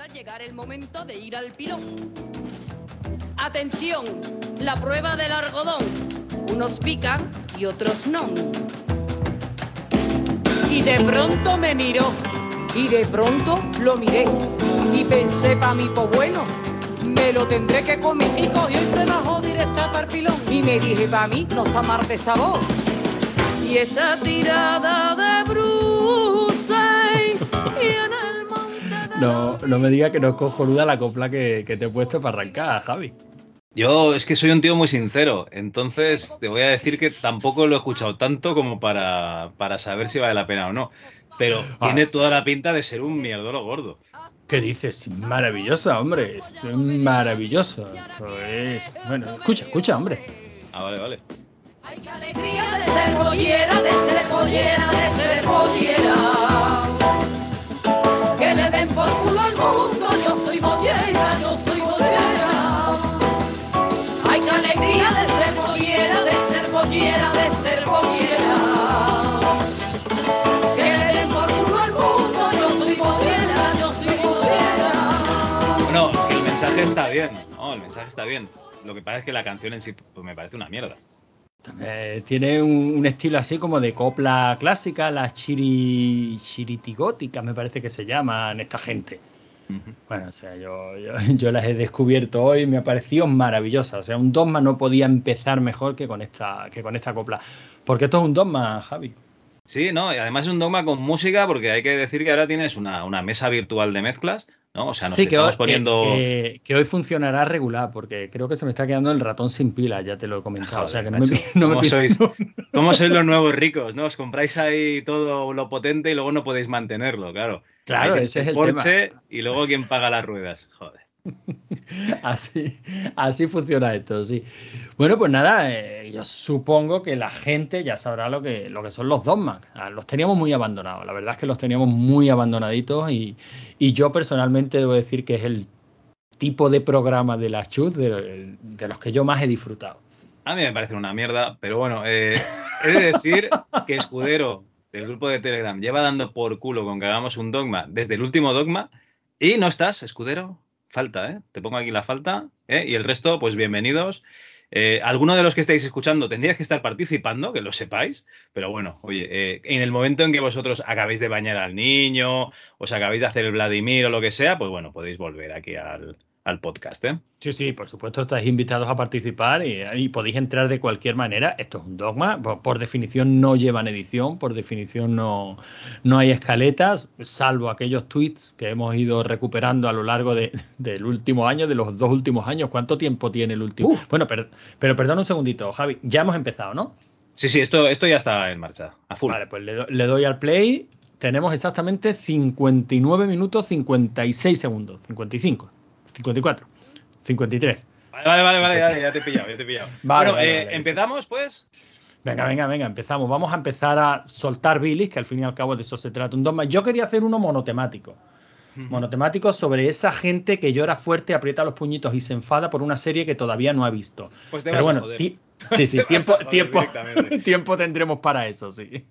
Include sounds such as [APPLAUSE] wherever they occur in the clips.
al llegar el momento de ir al pilón. Atención, la prueba del algodón. Unos pican y otros no. Y de pronto me miró, y de pronto lo miré, y pensé pa' mi po bueno, me lo tendré que comer. Y cogió y se bajó directa para el pilón, y me dije pa' mí, no está mal de sabor. Y está tirada de Bruce [LAUGHS] y No, no me digas que no es cojonuda la copla que, que te he puesto para arrancar, Javi. Yo es que soy un tío muy sincero, entonces te voy a decir que tampoco lo he escuchado tanto como para, para saber si vale la pena o no. Pero Ah. tiene toda la pinta de ser un mierdolo gordo. ¿Qué dices? Maravillosa, hombre. Es maravilloso. Esto es. Bueno, escucha, escucha, hombre. Ah, vale, vale. Ay, qué alegría de ser pollera, de ser pollera, de ser pollera. Está bien, no, el mensaje está bien. Lo que pasa es que la canción en sí pues, me parece una mierda. Eh, tiene un, un estilo así como de copla clásica, las chiri, chiritigóticas, me parece que se llaman esta gente. Bueno, o sea, yo, yo, [LAUGHS] yo las he descubierto hoy y me ha parecido maravillosa. O sea, un dogma no podía empezar mejor que con esta, que con esta copla. Porque esto es un dogma, Javi. Sí, no, y además es un dogma con música porque hay que decir que ahora tienes una, una mesa virtual de mezclas, ¿no? O sea, nos sí, estamos hoy, poniendo... que, que- hoy funcionará regular, porque creo que se me está quedando el ratón sin pila, ya te lo he comentado. o sea, que no me, [LAUGHS] no ¿cómo sois? no- ¿Cómo sois los nuevos ricos? ¿No? Os compráis ahí todo lo potente y luego no podéis mantenerlo, claro. Claro, ese es el Porsche y luego quién paga las ruedas. Joder. [LAUGHS] Así, así funciona esto, sí. Bueno, pues nada, eh, yo supongo que la gente ya sabrá lo que, lo que son los dogmas. Ah, Los teníamos muy abandonados, la verdad es que los teníamos muy abandonaditos y, y yo personalmente debo decir que es el tipo de programa de la Chus de, de los que yo más he disfrutado. A mí me parece una mierda, pero bueno, eh, he de decir que Escudero del grupo de Telegram lleva dando por culo con que hagamos un dogma desde el último dogma y no estás, Escudero. Falta, ¿eh? Te pongo aquí la falta. ¿eh? Y el resto, pues bienvenidos. Eh, alguno de los que estáis escuchando tendríais que estar participando, que lo sepáis, pero bueno, oye, eh, en el momento en que vosotros acabéis de bañar al niño, os acabéis de hacer el Vladimir o lo que sea, pues bueno, podéis volver aquí al, al podcast, ¿eh? Sí, sí, por supuesto estáis invitados a participar y, y podéis entrar de cualquier manera. Esto es un dogma, por, por definición no llevan edición, por definición no, no hay escaletas, salvo aquellos tweets que hemos ido recuperando a lo largo de- del último año, de los dos últimos años. ¿Cuánto tiempo tiene el último? Uf. Bueno, pero, pero perdón un segundito, Javi, ya hemos empezado, ¿no? Sí, sí, esto, esto ya está en marcha, a full. Vale, pues le, do- le doy al play. Tenemos exactamente 59 minutos 56 segundos. 55, 54, 53. Vale, vale, vale, vale, ya, ya te he pillado, ya te he pillado. [LAUGHS] Vale, bueno, vale, eh, empezamos, pues. Venga, venga, venga, empezamos. Vamos a empezar a soltar bilis, que al fin y al cabo de eso se trata. Un dogma. Yo quería hacer uno monotemático. Monotemático sobre esa gente que llora fuerte, aprieta los puñitos y se enfada por una serie que todavía no ha visto. Pues te Pero vas bueno, ti- [LAUGHS] sí, sí, Te vas a tiempo, tiempo, [LAUGHS] tiempo tendremos para eso, sí.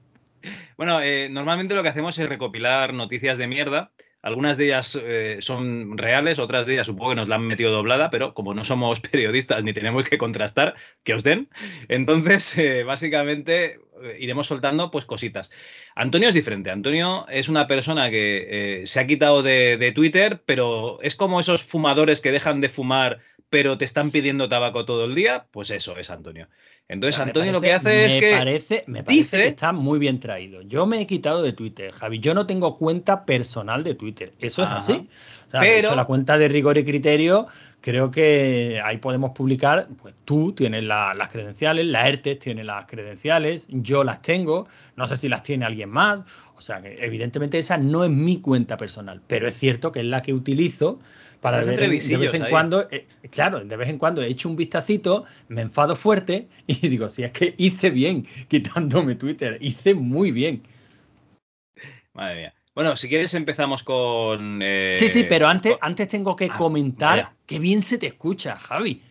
Bueno, eh, normalmente lo que hacemos es recopilar noticias de mierda. Algunas de ellas eh, son reales, otras de ellas supongo que nos la han metido doblada, pero como no somos [LAUGHS] periodistas ni tenemos que contrastar, que os den. Entonces, eh, básicamente eh, iremos soltando pues cositas. Antonio es diferente. Antonio es una persona que se ha quitado de, de Twitter, pero es como esos fumadores que dejan de fumar, pero te están pidiendo tabaco todo el día. Pues eso es Antonio. Entonces, Antonio lo que hace es me que Parece, me parece dice- que está muy bien traído. Yo me he quitado de Twitter, Javi. Yo no tengo cuenta personal de Twitter. Eso es así. O sea, de Pero- hecho, la cuenta de rigor y criterio, creo que ahí podemos publicar. Pues tú tienes la- las credenciales, la ERTES tiene las credenciales, yo las tengo. No sé si las tiene alguien más. O sea, que evidentemente esa no es mi cuenta personal. Pero es cierto que es la que utilizo para ver de vez en ahí. cuando eh, claro, de vez en cuando he hecho un vistacito, me enfado fuerte [LAUGHS] y digo, si es que hice bien quitándome Twitter, hice muy bien. Madre mía. Bueno, si quieres empezamos con... eh, sí, sí, pero antes, con- antes tengo que Ah, comentar vaya. que bien se te escucha, Javi.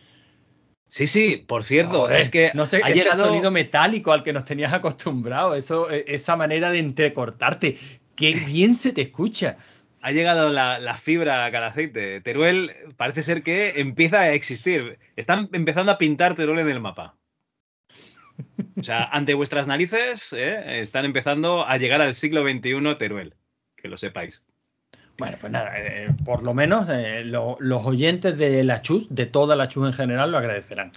Sí, sí, por cierto, Joder, es que no sé, ha ese llegado... sonido metálico al que nos tenías acostumbrado, eso, eh, esa manera de entrecortarte, qué bien se te escucha. Ha llegado la, la fibra al aceite. Teruel parece ser que empieza a existir. Están empezando a pintar Teruel en el mapa. O sea, ante vuestras narices ¿eh? están empezando a llegar al siglo XXI Teruel. Que lo sepáis. Bueno, pues nada, eh, por lo menos eh, lo- los oyentes de la Chus, de toda la Chus en general, lo agradecerán.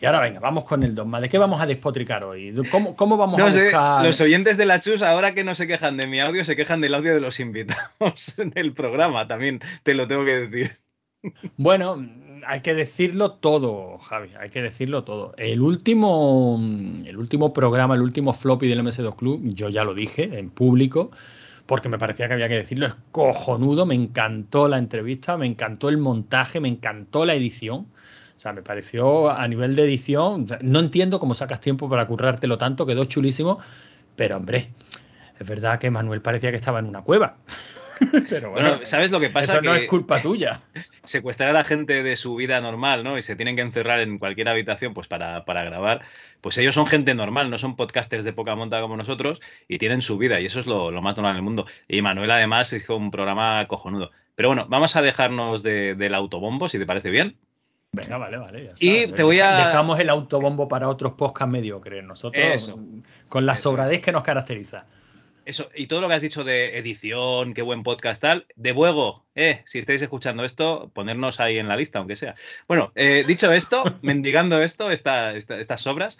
Y ahora venga, vamos con el dogma. ¿De qué vamos a despotricar hoy? ¿Cómo, cómo vamos No a buscar? los oyentes de la Chus, ahora que no se quejan de mi audio, se quejan del audio de los invitados [LAUGHS] del programa. También te lo tengo que decir. Bueno, hay que decirlo todo, Javi, hay que decirlo todo. El último, el último programa, el último floppy del MS2 Club, yo ya lo dije en público, porque me parecía que había que decirlo, es cojonudo, me encantó la entrevista, me encantó el montaje, me encantó la edición. O sea, me pareció a nivel de edición, no entiendo cómo sacas tiempo para currártelo tanto, quedó chulísimo, pero hombre, es verdad que Manuel parecía que estaba en una cueva. [LAUGHS] pero bueno, Bueno, ¿sabes lo que pasa? eso no es culpa tuya. [LAUGHS] secuestrar a la gente de su vida normal, ¿no? Y se tienen que encerrar en cualquier habitación, pues para, para grabar. Pues ellos son gente normal, no son podcasters de poca monta como nosotros y tienen su vida y eso es lo, lo más normal del mundo. Y Manuel además hizo un programa cojonudo. Pero bueno, vamos a dejarnos de- del autobombo, si te parece bien. Venga, vale, vale. ya está. Y te voy a- Dejamos el autobombo para otros podcasts mediocres. Nosotros, Eso. con la Eso. sobradez que nos caracteriza. Eso, y todo lo que has dicho de edición, qué buen podcast tal, de luego, eh, si estáis escuchando esto, ponernos ahí en la lista, aunque sea. Bueno, eh, dicho esto, [LAUGHS] mendigando esto, esta- esta- estas sobras,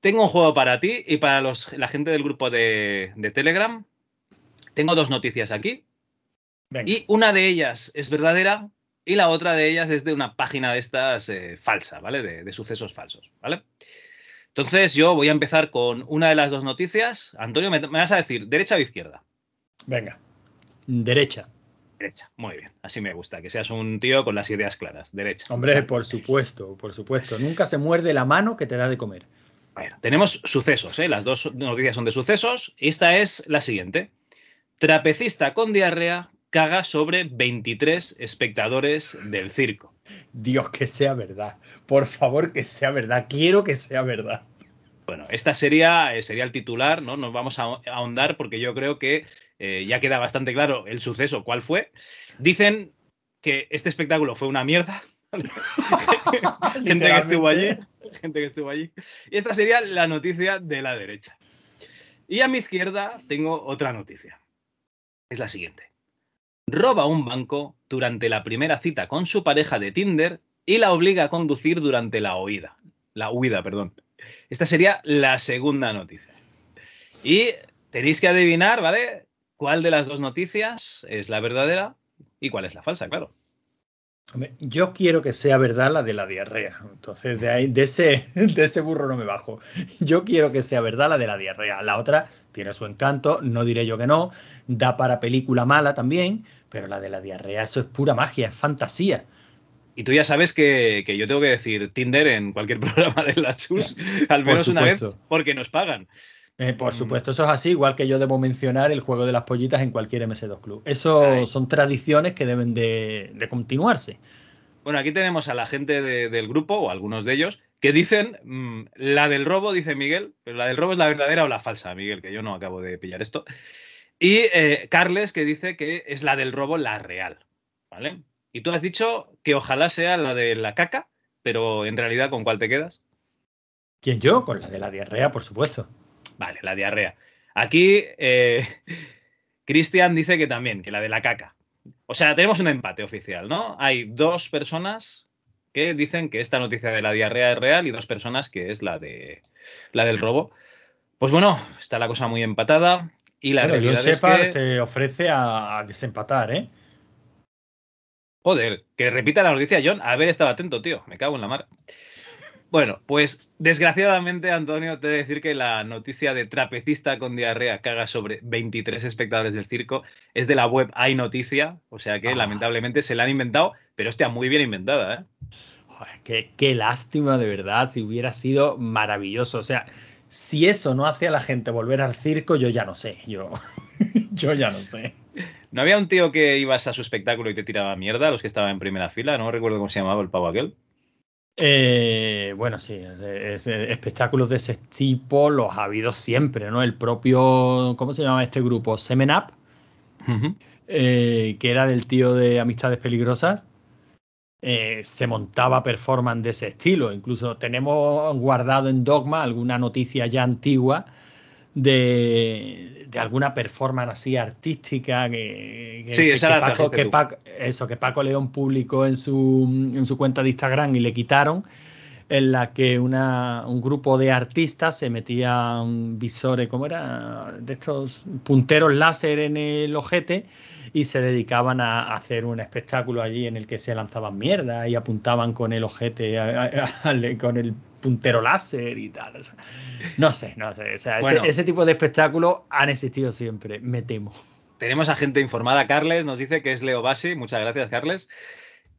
tengo un juego para ti y para los, la gente del grupo de, de Telegram. Tengo dos noticias aquí Venga. y una de ellas es verdadera y la otra de ellas es de una página de estas eh, falsa, ¿vale? De, de sucesos falsos, ¿vale? Entonces yo voy a empezar con una de las dos noticias. Antonio, me, me vas a decir, ¿derecha o izquierda? Venga. Derecha. Derecha. Muy bien. Así me gusta, que seas un tío con las ideas claras. Derecha. Hombre, por supuesto, por supuesto. Nunca se muerde la mano que te da de comer. Bueno, tenemos sucesos, ¿eh? Las dos noticias son de sucesos. Esta es la siguiente. Trapecista con diarrea caga sobre 23 espectadores del circo. Dios, que sea verdad. Por favor, que sea verdad. Quiero que sea verdad. Bueno, esta sería, eh, sería el titular, ¿no? Nos vamos a a ahondar porque yo creo que eh, ya queda bastante claro el suceso, cuál fue. Dicen que este espectáculo fue una mierda. [LAUGHS] gente que estuvo allí, gente que estuvo allí. Y esta sería la noticia de la derecha. Y a mi izquierda tengo otra noticia. Es la siguiente. Roba un banco durante la primera cita con su pareja de Tinder y la obliga a conducir durante la huida. La huida, perdón. Esta sería la segunda noticia. Y tenéis que adivinar, ¿vale? ¿Cuál de las dos noticias es la verdadera y cuál es la falsa, claro? Yo quiero que sea verdad la de la diarrea. Entonces, de ahí, de ese, [LAUGHS] de ese burro no me bajo. Yo quiero que sea verdad la de la diarrea. La otra tiene su encanto, no diré yo que no. Da para película mala también, pero la de la diarrea, eso es pura magia, es fantasía. Y tú ya sabes que, que yo tengo que decir Tinder en cualquier [LAUGHS] programa de la Chus, al menos una vez, porque nos pagan. Eh, por Mm. supuesto, eso es así, igual que yo debo mencionar el juego de las pollitas en cualquier MS2 Club. Eso Ay. son tradiciones que deben de, de continuarse. Bueno, aquí tenemos a la gente de- del grupo, o algunos de ellos, que dicen, mm, la del robo, dice Miguel, pero la del robo es la verdadera o la falsa, Miguel, que yo no acabo de pillar esto. Y eh, Carles, que dice que es la del robo la real, ¿vale? Y tú has dicho que ojalá sea la de la caca, pero en realidad, ¿con cuál te quedas? ¿Quién yo? Con la de la diarrea, por supuesto. Vale, la diarrea. Aquí, eh, [LAUGHS] Cristian dice que también, que la de la caca. O sea, tenemos un empate oficial, ¿no? Hay dos personas que dicen que esta noticia de la diarrea es real y dos personas que es la de la del robo. Pues bueno, está la cosa muy empatada y la Bueno, realidad sepa, es que, se ofrece a, a desempatar, ¿eh? joder, que repita la noticia, John, haber estado atento, tío, me cago en la mar. Bueno, pues desgraciadamente, Antonio, te he de decir que la noticia de trapecista con diarrea caga sobre 23 espectadores del circo es de la web Hay Noticia, o sea que Ah. lamentablemente se la han inventado, pero hostia, muy bien inventada, ¿eh? Joder, qué, qué lástima, de verdad, si hubiera sido maravilloso. O sea, si eso no hace a la gente volver al circo, yo ya no sé. Yo, [LAUGHS] yo ya no sé. ¿No había un tío que ibas a su espectáculo y te tiraba mierda, los que estaban en primera fila? No recuerdo cómo se llamaba el pavo aquel. Eh, bueno, sí, es- es- espectáculos de ese tipo los ha habido siempre, ¿no? El propio, ¿cómo se llama este grupo? Semen Up. eh, que era del tío de Amistades Peligrosas, eh, se montaba performance de ese estilo. Incluso tenemos guardado en Dogma alguna noticia ya antigua de, de alguna performance así artística que, que, Sí. Paco- eso, que Paco León publicó en su, en su cuenta de Instagram y le quitaron, en la que una, un grupo de artistas se metían visores, ¿cómo era? De estos punteros láser en el ojete y se dedicaban a hacer un espectáculo allí en el que se lanzaban mierda y apuntaban con el ojete, a- a- a- con el puntero láser y tal. o sea, no sé, no sé. O sea, ese- Bueno. ese, tipo de espectáculos han existido siempre, me temo. Tenemos a gente informada. Carles nos dice que es Leo Basi. Muchas gracias, Carles.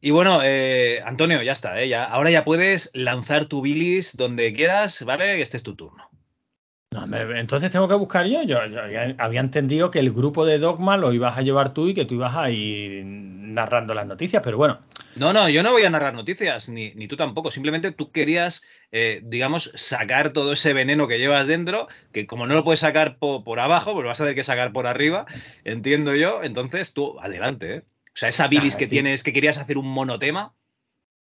Y bueno, eh, Antonio, ya está. ¿eh? Ya, ahora ya puedes lanzar tu bilis donde quieras, ¿vale? Este es tu turno. No, entonces tengo que buscar yo. Yo, había entendido que el grupo de Dogma lo ibas a llevar tú y que tú ibas a ir narrando las noticias, pero bueno, No, no, yo no voy a narrar noticias, ni, ni tú tampoco. Simplemente tú querías, eh, digamos, sacar todo ese veneno que llevas dentro, que como no lo puedes sacar po- por abajo, pues lo vas a tener que sacar por arriba, entiendo yo. Entonces tú, adelante, ¿eh? O sea, esa bilis Ah, que sí. tienes, que querías hacer un monotema,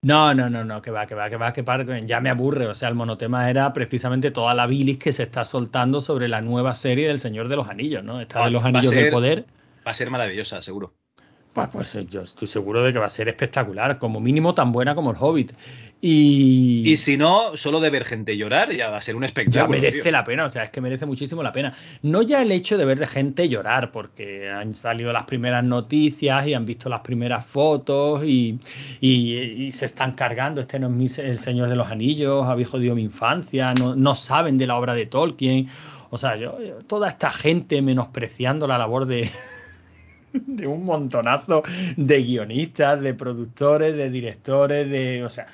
No, no, no, no, que va, que va, que va, que par- ya me aburre. O sea, el monotema era precisamente toda la bilis que se está soltando sobre la nueva serie del Señor de los Anillos, ¿no? Esta Va- de los va Anillos ser- del Poder. va a ser maravillosa, seguro. Pues, pues eh, yo estoy seguro de que va a ser espectacular, como mínimo tan buena como el Hobbit. Y, Y si no, solo de ver gente llorar ya va a ser un ya espectáculo. merece tío. la pena, o sea, es que merece muchísimo la pena. No ya el hecho de ver de gente llorar, porque han salido las primeras noticias y han visto las primeras fotos y, y- y se están cargando. Este no es mi- el Señor de los Anillos, había jodido mi infancia, no, no saben de la obra de Tolkien. O sea, yo, yo- toda esta gente menospreciando la labor de, [LAUGHS] de un montonazo de guionistas, de productores, de directores, de. O sea,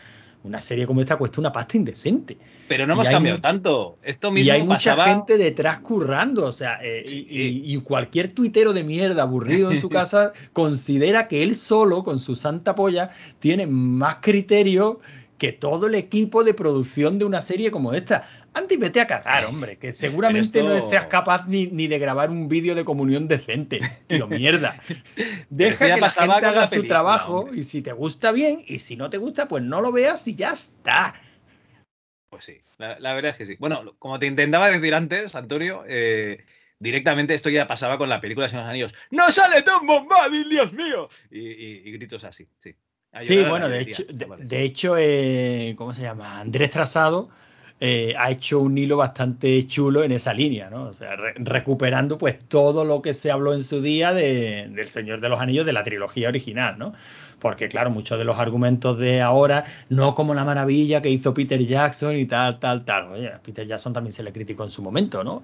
una serie como esta cuesta una pasta indecente. Pero no hemos cambiado mucho- tanto. Esto mismo Y hay mucha gente detrás currando, o sea, eh, Sí. y, y cualquier tuitero de mierda aburrido en su [LAUGHS] casa considera que él solo, con su santa polla, tiene más criterio que todo el equipo de producción de una serie como esta. Antes vete a cagar, hombre, que seguramente no seas capaz ni, ni de grabar un vídeo de comunión decente. Tío, mierda. [LAUGHS] Deja que la gente la haga su trabajo hombre. y si te gusta bien y si no te gusta, pues no lo veas y ya está. Pues sí, la, la verdad es que sí. Bueno, como te intentaba decir antes, Antonio, eh, directamente esto ya pasaba con la película de los Anillos. ¡No sale Tom Bombadil, Dios mío! Y, y- y gritos así, sí. Sí, bueno, de hecho, de, de hecho eh, ¿cómo se llama? Andrés Trazado eh, ha hecho un hilo bastante chulo en esa línea, ¿no? O sea, re- recuperando pues todo lo que se habló en su día de, del Señor de los Anillos de la trilogía original, ¿no? Porque claro, muchos de los argumentos de ahora, no como la maravilla que hizo Peter Jackson y tal, tal, tal. Oye, a Peter Jackson también se le criticó en su momento, ¿no?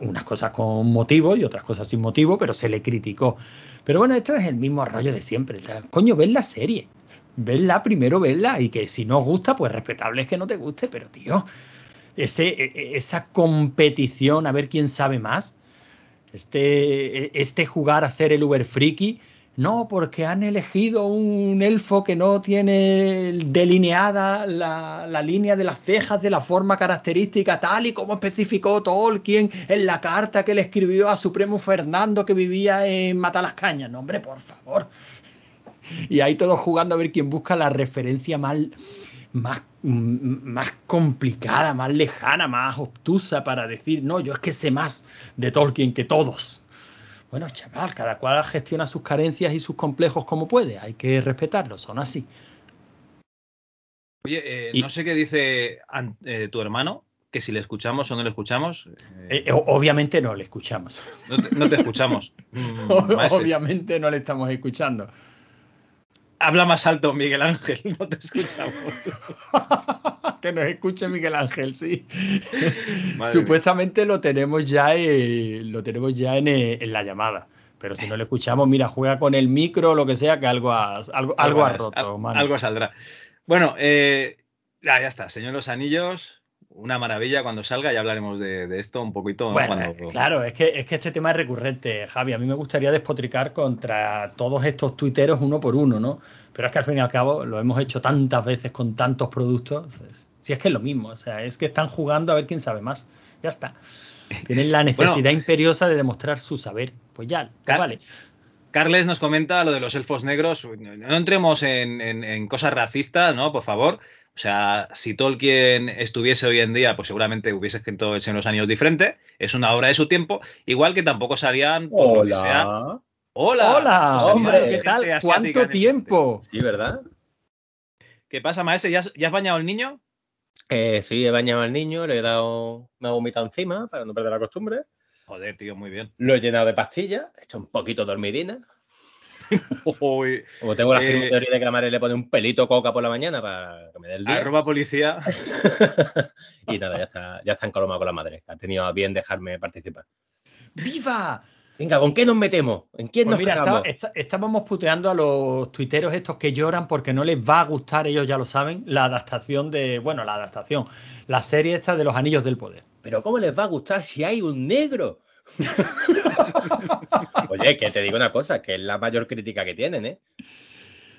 Unas cosas con motivo y otras cosas sin motivo, pero se le criticó. Pero bueno, esto es el mismo rollo de siempre. Coño, ven la serie. Verla primero, verla. Y que si no os gusta, pues respetable es que no te guste. Pero, tío, ese, e- e- esa competición a ver quién sabe más. Este, e- este jugar a ser el Uber Friki. No, porque han elegido un elfo que no tiene delineada la, la línea de las cejas de la forma característica, tal y como especificó Tolkien en la carta que le escribió a su primo Fernando que vivía en Matalascañas. No, hombre, por favor. Y ahí todos jugando a ver quién busca la referencia más, más, más complicada, más lejana, más obtusa para decir, no, yo es que sé más de Tolkien que todos. Bueno, chaval, cada cual gestiona sus carencias y sus complejos como puede. Hay que respetarlos, son así. Oye, eh, y- no sé qué dice eh, tu hermano, que si le escuchamos o no le escuchamos. eh, obviamente no le escuchamos. no, te, no te escuchamos. [LAUGHS] Mm, obviamente no le estamos escuchando. Habla más alto, Miguel Ángel, [LAUGHS] no te escuchamos. [LAUGHS] que nos escuche Miguel Ángel, sí. Madre Supuestamente lo tenemos ya, eh, lo tenemos ya en, eh, en la llamada. Pero si no le escuchamos, mira, juega con el micro o lo que sea, que algo has- algo, algo ha roto, al-. Algo saldrá. Bueno, eh, ya, ya está. Señor Los Anillos, una maravilla cuando salga. Ya hablaremos de, de esto un poquito. ¿no? Bueno, Cuando- eh, claro, es que, es que este tema es recurrente, Javi. A mí me gustaría despotricar contra todos estos tuiteros uno por uno, ¿no? Pero es que al fin y al cabo lo hemos hecho tantas veces con tantos productos. pues, si es que es lo mismo, o sea, es que están jugando a ver quién sabe más. Ya está. Tienen la [LAUGHS] necesidad imperiosa de demostrar su saber. Pues ya, pues vale. Carles nos comenta lo de los elfos negros. No entremos en, en- en cosas racistas, ¿no? Por favor. O sea, si Tolkien estuviese hoy en día, pues seguramente hubiese escrito El Señor de los Anillos diferente. Es una obra de su tiempo. Igual que tampoco salían, por lo que sea. Hola. Hola, Hola, hombre, ¿qué tal? ¿Cuánto tiempo? Sí, ¿verdad? ¿Qué pasa, maese? ¿Ya, has- ya has bañado al niño? Eh, sí, he bañado al niño, le he dado, me ha vomitado encima para no perder la costumbre. Joder, tío, muy bien. Lo he llenado de pastillas, he hecho un poquito dormidina. [LAUGHS] Uy, Como tengo la Eh, firme teoría de que la madre le pone un pelito coca por la mañana para que me dé el día. arroba policía. [LAUGHS] y nada, ya está, ya está encolomado con la madre. Ha tenido a bien dejarme participar. ¡Viva! Venga, ¿con qué nos metemos? ¿En quién Pues nos mira, está- está- estábamos puteando a los tuiteros estos que lloran porque no les va a gustar, ellos ya lo saben, la adaptación de, bueno, la adaptación, la serie esta de los Anillos del Poder. Pero ¿cómo les va a gustar si hay un negro? [LAUGHS] Oye, que te digo una cosa, que es la mayor crítica que tienen, ¿eh?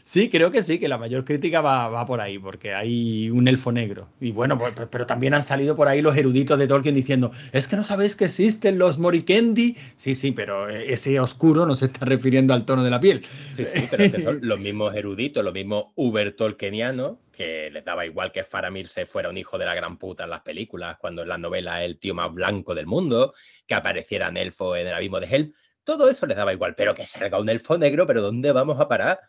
Sí, creo que sí, que la mayor crítica va, va por ahí, porque hay un elfo negro. Y bueno, pues, pues- pero también han salido por ahí los eruditos de Tolkien diciendo, es que no sabéis que existen los Morikendi. Sí, sí, pero eh, ese oscuro no se está refiriendo al tono de la piel. Sí, sí, pero que son [LAUGHS] los mismos eruditos, los mismos uber tolkienianos, que les daba igual que Faramir se fuera un hijo de la gran puta en las películas, cuando en las novelas es el tío más blanco del mundo, que aparecieran elfos en el abismo de Helm. Todo eso les daba igual, pero que salga un elfo negro, pero ¿dónde vamos a parar?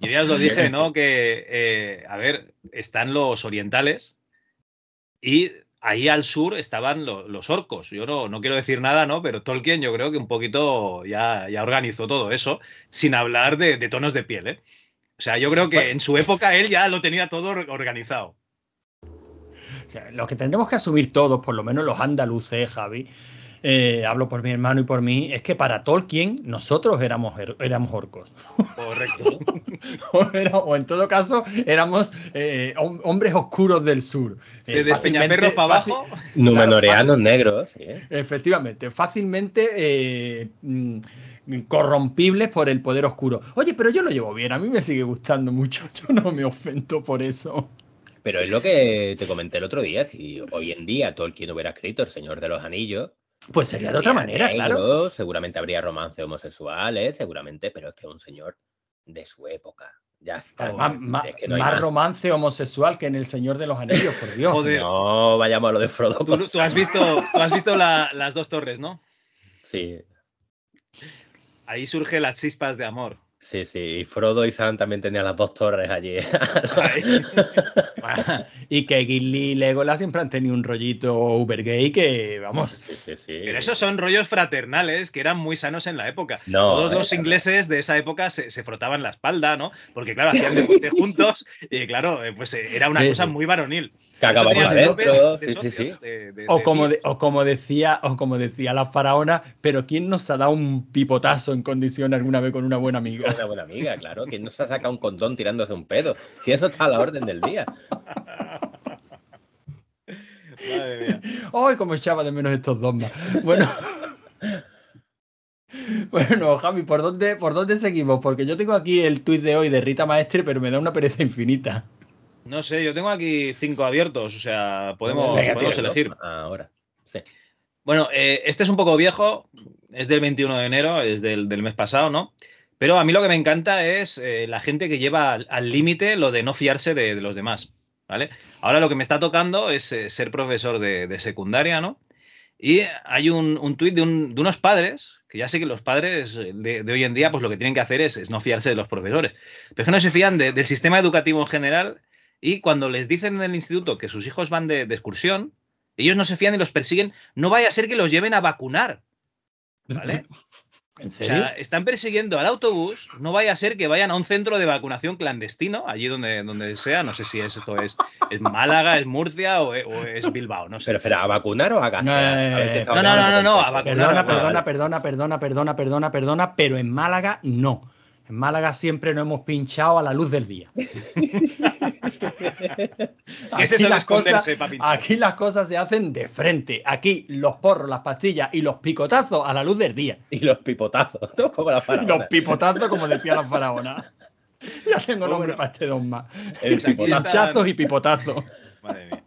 Yo ya os lo dije, ¿no? [LAUGHS] Que, eh, a ver, están los orientales y ahí al sur estaban lo- los orcos. Yo no, no quiero decir nada, ¿no? Pero Tolkien yo creo que un poquito ya, ya organizó todo eso, sin hablar de, de tonos de piel, ¿eh? O sea, yo creo que en su época él ya lo tenía todo or- organizado. O sea, lo que tendremos que asumir todos, por lo menos los andaluces, Javi, eh, hablo por mi hermano y por mí, es que para Tolkien nosotros éramos, er- éramos orcos. Correcto. [LAUGHS] o, era- o en todo caso éramos eh, hom- hombres oscuros del sur. Eh, Desde para abajo. Numenoreanos negros, sí, ¿eh? Efectivamente, fácilmente eh, mm, corrompibles por el poder oscuro. Oye, pero yo lo llevo bien, a mí me sigue gustando mucho, [LAUGHS] yo no me ofendo por eso. Pero es lo que te comenté el otro día, si hoy en día Tolkien hubiera escrito El Señor de los Anillos, Pues sería de otra manera, negro, claro. Seguramente habría romance homosexuales, seguramente, pero es que un señor de su época. Ya está. Más, más- es que no hay más más. romance homosexual que en El Señor de los Anillos, por Dios. Joder. No vayamos a lo de Frodo. Tú, tú has visto, tú has visto la- las dos torres, ¿no? Sí, Ahí surgen las chispas de amor. Sí, sí. Y Frodo y Sam también tenían las dos torres allí. [LAUGHS] y que Gilly y Legolas siempre han tenido un rollito uber gay que, vamos, sí, sí, sí. Pero esos son rollos fraternales que eran muy sanos en la época. No, Todos los eh, ingleses de esa época se, se frotaban la espalda, ¿no? Porque, claro, hacían deporte [LAUGHS] juntos y, claro, eh, pues eh, era una Sí, cosa sí. muy varonil. Cagaba Eso por tenías adentro, grupos de sí, sí, socios, sí. de- de- O de como, de- tíos. o como decía, o como decía la faraona, pero ¿quién nos ha dado un pipotazo en condición alguna vez con una buena amiga? Una buena amiga, claro. ¿Quién nos ha sacado un condón tirándose un pedo? Si eso está a la orden del día. Madre mía. ¡Ay, cómo echaba de menos estos dos más! Bueno. Bueno, Javi, ¿por dónde, ¿por dónde seguimos? Porque yo tengo aquí el tuit de hoy de Rita Maestre, pero me da una pereza infinita. No sé, yo tengo aquí cinco abiertos, o sea, podemos, Venga, podemos tíralo. elegir. Ahora. Sí. Bueno, eh, este es un poco viejo, es del 21 de enero, es del, del mes pasado, ¿no? Pero a mí lo que me encanta es eh, la gente que lleva al al límite lo de no fiarse de, de los demás, ¿vale? Ahora lo que me está tocando es eh, ser profesor de, de secundaria, ¿no? Y hay un, un tuit de, un- de unos padres, que ya sé que los padres de, de hoy en día, pues lo que tienen que hacer es, es no fiarse de los profesores. Pero es que no se fían de- del sistema educativo en general y cuando les dicen en el instituto que sus hijos van de, de excursión, ellos no se fían y los persiguen. No vaya a ser que los lleven a vacunar. ¿Vale? [LAUGHS] ¿En O serio? sea, están persiguiendo al autobús, no vaya a ser que vayan a un centro de vacunación clandestino, allí donde, donde sea, no sé si es, esto es, es Málaga, es Murcia o es, o es Bilbao, no sé. Pero espera, ¿a vacunar o a estamos no, no, no, no, con a vacunar. Perdona, perdona, perdona, perdona, perdona, perdona, perdona, pero en Málaga no. En Málaga siempre nos hemos pinchado a la luz del día. [LAUGHS] las cosas, aquí las cosas se hacen de frente. Aquí los porros, las pastillas y los picotazos a la luz del día. Y los pipotazos, ¿no? Como la Y faraona. los pipotazos, como decía la faraona. [LAUGHS] Ya tengo nombre Bueno. para este dos más. Pinchazos y pipotazos. Madre mía.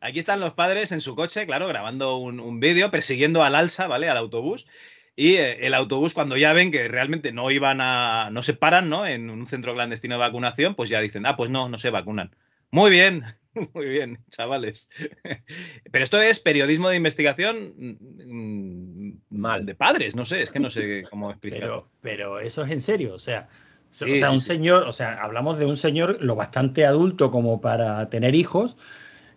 Aquí están los padres en su coche, claro, grabando un, un vídeo, persiguiendo al alza, ¿vale? Al autobús. Y eh, el autobús, cuando ya ven que realmente no iban a. no se paran, ¿no? En un centro clandestino de vacunación, pues ya dicen, ah, pues no, no se vacunan. Muy bien, [LAUGHS] muy bien, chavales. [LAUGHS] Pero esto es periodismo de investigación mm, mal de padres, no sé, es que no sé cómo [LAUGHS] explicarlo. Pero, pero eso es en serio, o sea, o Sí, sea, sí, un sí. señor, o sea, hablamos de un señor lo bastante adulto como para tener hijos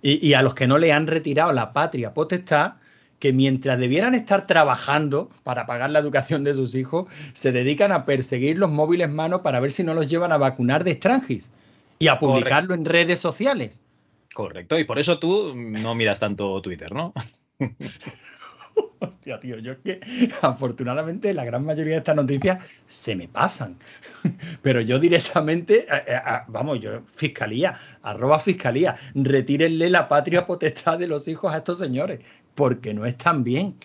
y, y a los que no le han retirado la patria potestad, que mientras debieran estar trabajando para pagar la educación de sus hijos, se dedican a perseguir los móviles manos para ver si no los llevan a vacunar de extranjis y a publicarlo en redes sociales. Correcto, y por eso tú no miras tanto Twitter, ¿no? [LAUGHS] Hostia, tío, yo es que afortunadamente la gran mayoría de estas noticias se me pasan. [LAUGHS] Pero yo directamente, eh, a- vamos, yo, fiscalía, arroba fiscalía, retírenle la patria potestad de los hijos a estos señores, porque no están bien.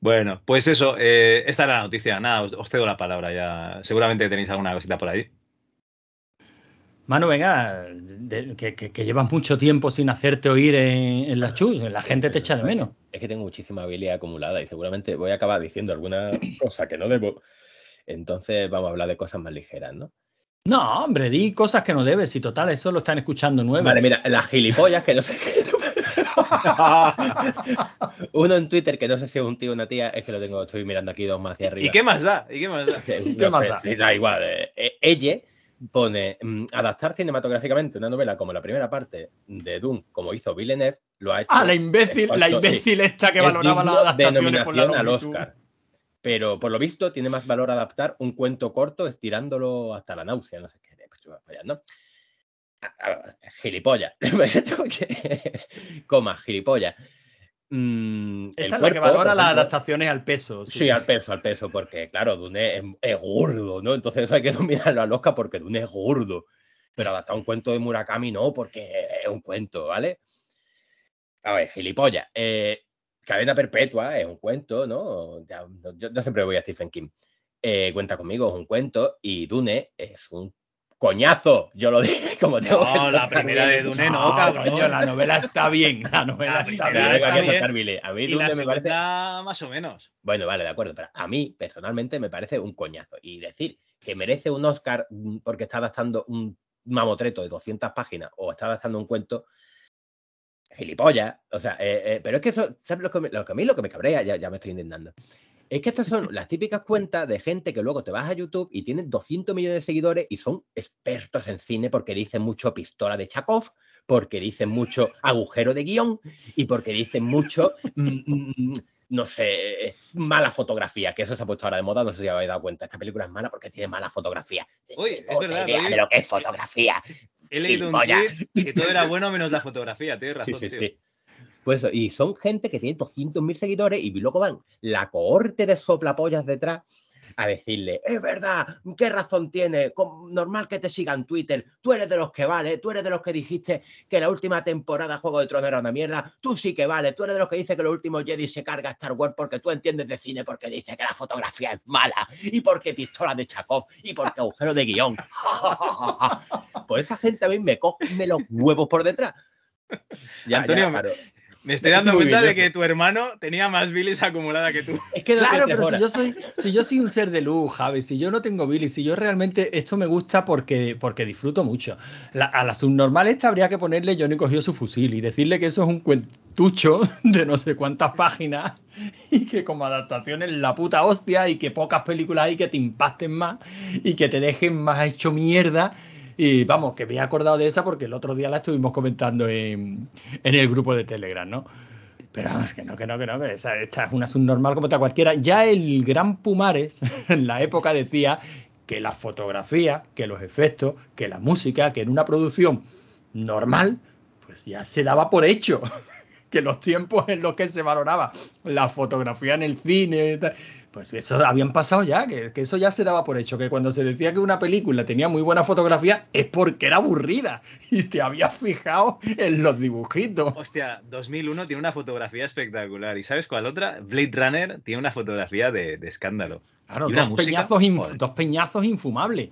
Bueno, pues eso, eh, esta era la noticia. Nada, os, os cedo la palabra ya. Seguramente tenéis alguna cosita por ahí. Manu, venga, de- que, que- que llevas mucho tiempo sin hacerte oír en, en las chus, la gente te echa de menos. Es que tengo muchísima habilidad acumulada y seguramente voy a acabar diciendo alguna cosa que no debo. Entonces vamos a hablar de cosas más ligeras, ¿no? No, hombre, di cosas que no debes, y total, eso lo están escuchando nueve. Vale, mira, las gilipollas que no sé qué. [LAUGHS] Uno en Twitter que no sé si es un tío o una tía, es que lo tengo, estoy mirando aquí dos más hacia arriba. ¿Y qué más da? ¿Y qué más da? [LAUGHS] Que ¿Qué no más sé, da? sí, da igual. eh, ella pone mm, adaptar cinematográficamente una novela como la primera parte de Dune, como hizo Villeneuve, lo ha hecho. Ah, la imbécil, la Exacto, sí. imbécil esta que Es valoraba de adaptaciones por la al. Oscar. Pero por lo visto tiene más valor adaptar un cuento corto estirándolo hasta la náusea, no sé qué, pues, ¿no? [LAUGHS] Gilipollas. [LAUGHS] [LAUGHS] Coma, gilipollas. Mm, el es la que cuerpo, valora las adaptaciones al peso. Sí, al peso, al peso, porque claro, Dune es, es gordo, ¿no? Entonces eso hay que nominarlo al Oscar porque Dune es gordo. Pero adaptar un cuento de Murakami no, porque es un cuento, ¿vale? A ver, gilipollas. Eh, Cadena Perpetua es un cuento, ¿no? Ya, yo siempre voy a Stephen King. Eh, cuenta conmigo, es un cuento. Y Dune es un coñazo. Yo lo dije [LAUGHS] como tengo que No, la primera de Dune no, No, cabrón. coño, la novela está bien, la novela La está bien. está bien. bile. A mí Y la Dune me parece... más o menos. Bueno, vale, de acuerdo, pero a mí personalmente me parece un coñazo. Y decir que merece un Oscar mm, porque está adaptando un mamotreto de 200 páginas o está adaptando un cuento, gilipollas. O sea, eh, eh, pero es que eso, ¿sabes lo que, me- lo que a mí lo que me cabrea? Ya, ya me estoy indignando. Es que estas son las típicas cuentas de gente que luego te vas a YouTube y tienen 200 millones de seguidores y son expertos en cine porque dicen mucho pistola de Chakov, porque dicen mucho agujero de guion y porque dicen mucho, mm, mm, no sé, mala fotografía, que eso se ha puesto ahora de moda, no sé si habéis dado cuenta. Esta película es mala porque tiene mala fotografía. Uy, Qué es puta verdad, idea lo he de lo que es fotografía. He leído un que todo era bueno menos la fotografía, tienes Sí, razón, sí, tío. sí. Pues y son gente que tiene 200.000 seguidores y luego van la cohorte de soplapollas detrás a decirle, es verdad, ¿qué razón tiene? Normal que te sigan Twitter, tú eres de los que vale, tú eres de los que dijiste que la última temporada Juego de Tronos era una mierda, tú sí que vale, tú eres de los que dice que los últimos Jedi se carga Star Wars porque tú entiendes de cine, porque dice que la fotografía es mala, y porque pistola de Chakov, y porque agujero de guion. [LAUGHS] pues esa gente a mí me coge los huevos por detrás. Ya, Antonio, ya, claro. Me estoy Es dando cuenta de que tu hermano tenía más bilis acumulada que tú. Es que Claro, pero si yo soy, si yo soy un ser de luz, Javi, si yo no tengo Billy, si yo realmente esto me gusta porque, porque disfruto mucho. La- a la subnormal esta habría que ponerle Johnny cogió su fusil y decirle que eso es un cuentucho [LAUGHS] de no sé cuántas páginas y que como adaptación es la puta hostia y que pocas películas hay que te impacten más y que te dejen más hecho mierda. Y vamos, que me he acordado de esa porque el otro día la estuvimos comentando en, en el grupo de Telegram, ¿no? Pero vamos, que no, que no, que no, que esa- esta es una subnormal como otra cualquiera. Ya el gran Pumares [LAUGHS] en la época decía que la fotografía, que los efectos, que la música, que en una producción normal, pues ya se daba por hecho. [LAUGHS] Que los tiempos en los que se valoraba la fotografía en el cine, y tal, pues eso habían pasado ya, que, que eso ya se daba por hecho. Que cuando se decía que una película tenía muy buena fotografía es porque era aburrida [LAUGHS] y te habías fijado en los dibujitos. Hostia, 2001 tiene una fotografía espectacular. ¿Y sabes cuál otra? Blade Runner tiene una fotografía de, de escándalo. Claro, dos peñazos, joder. dos peñazos infumables.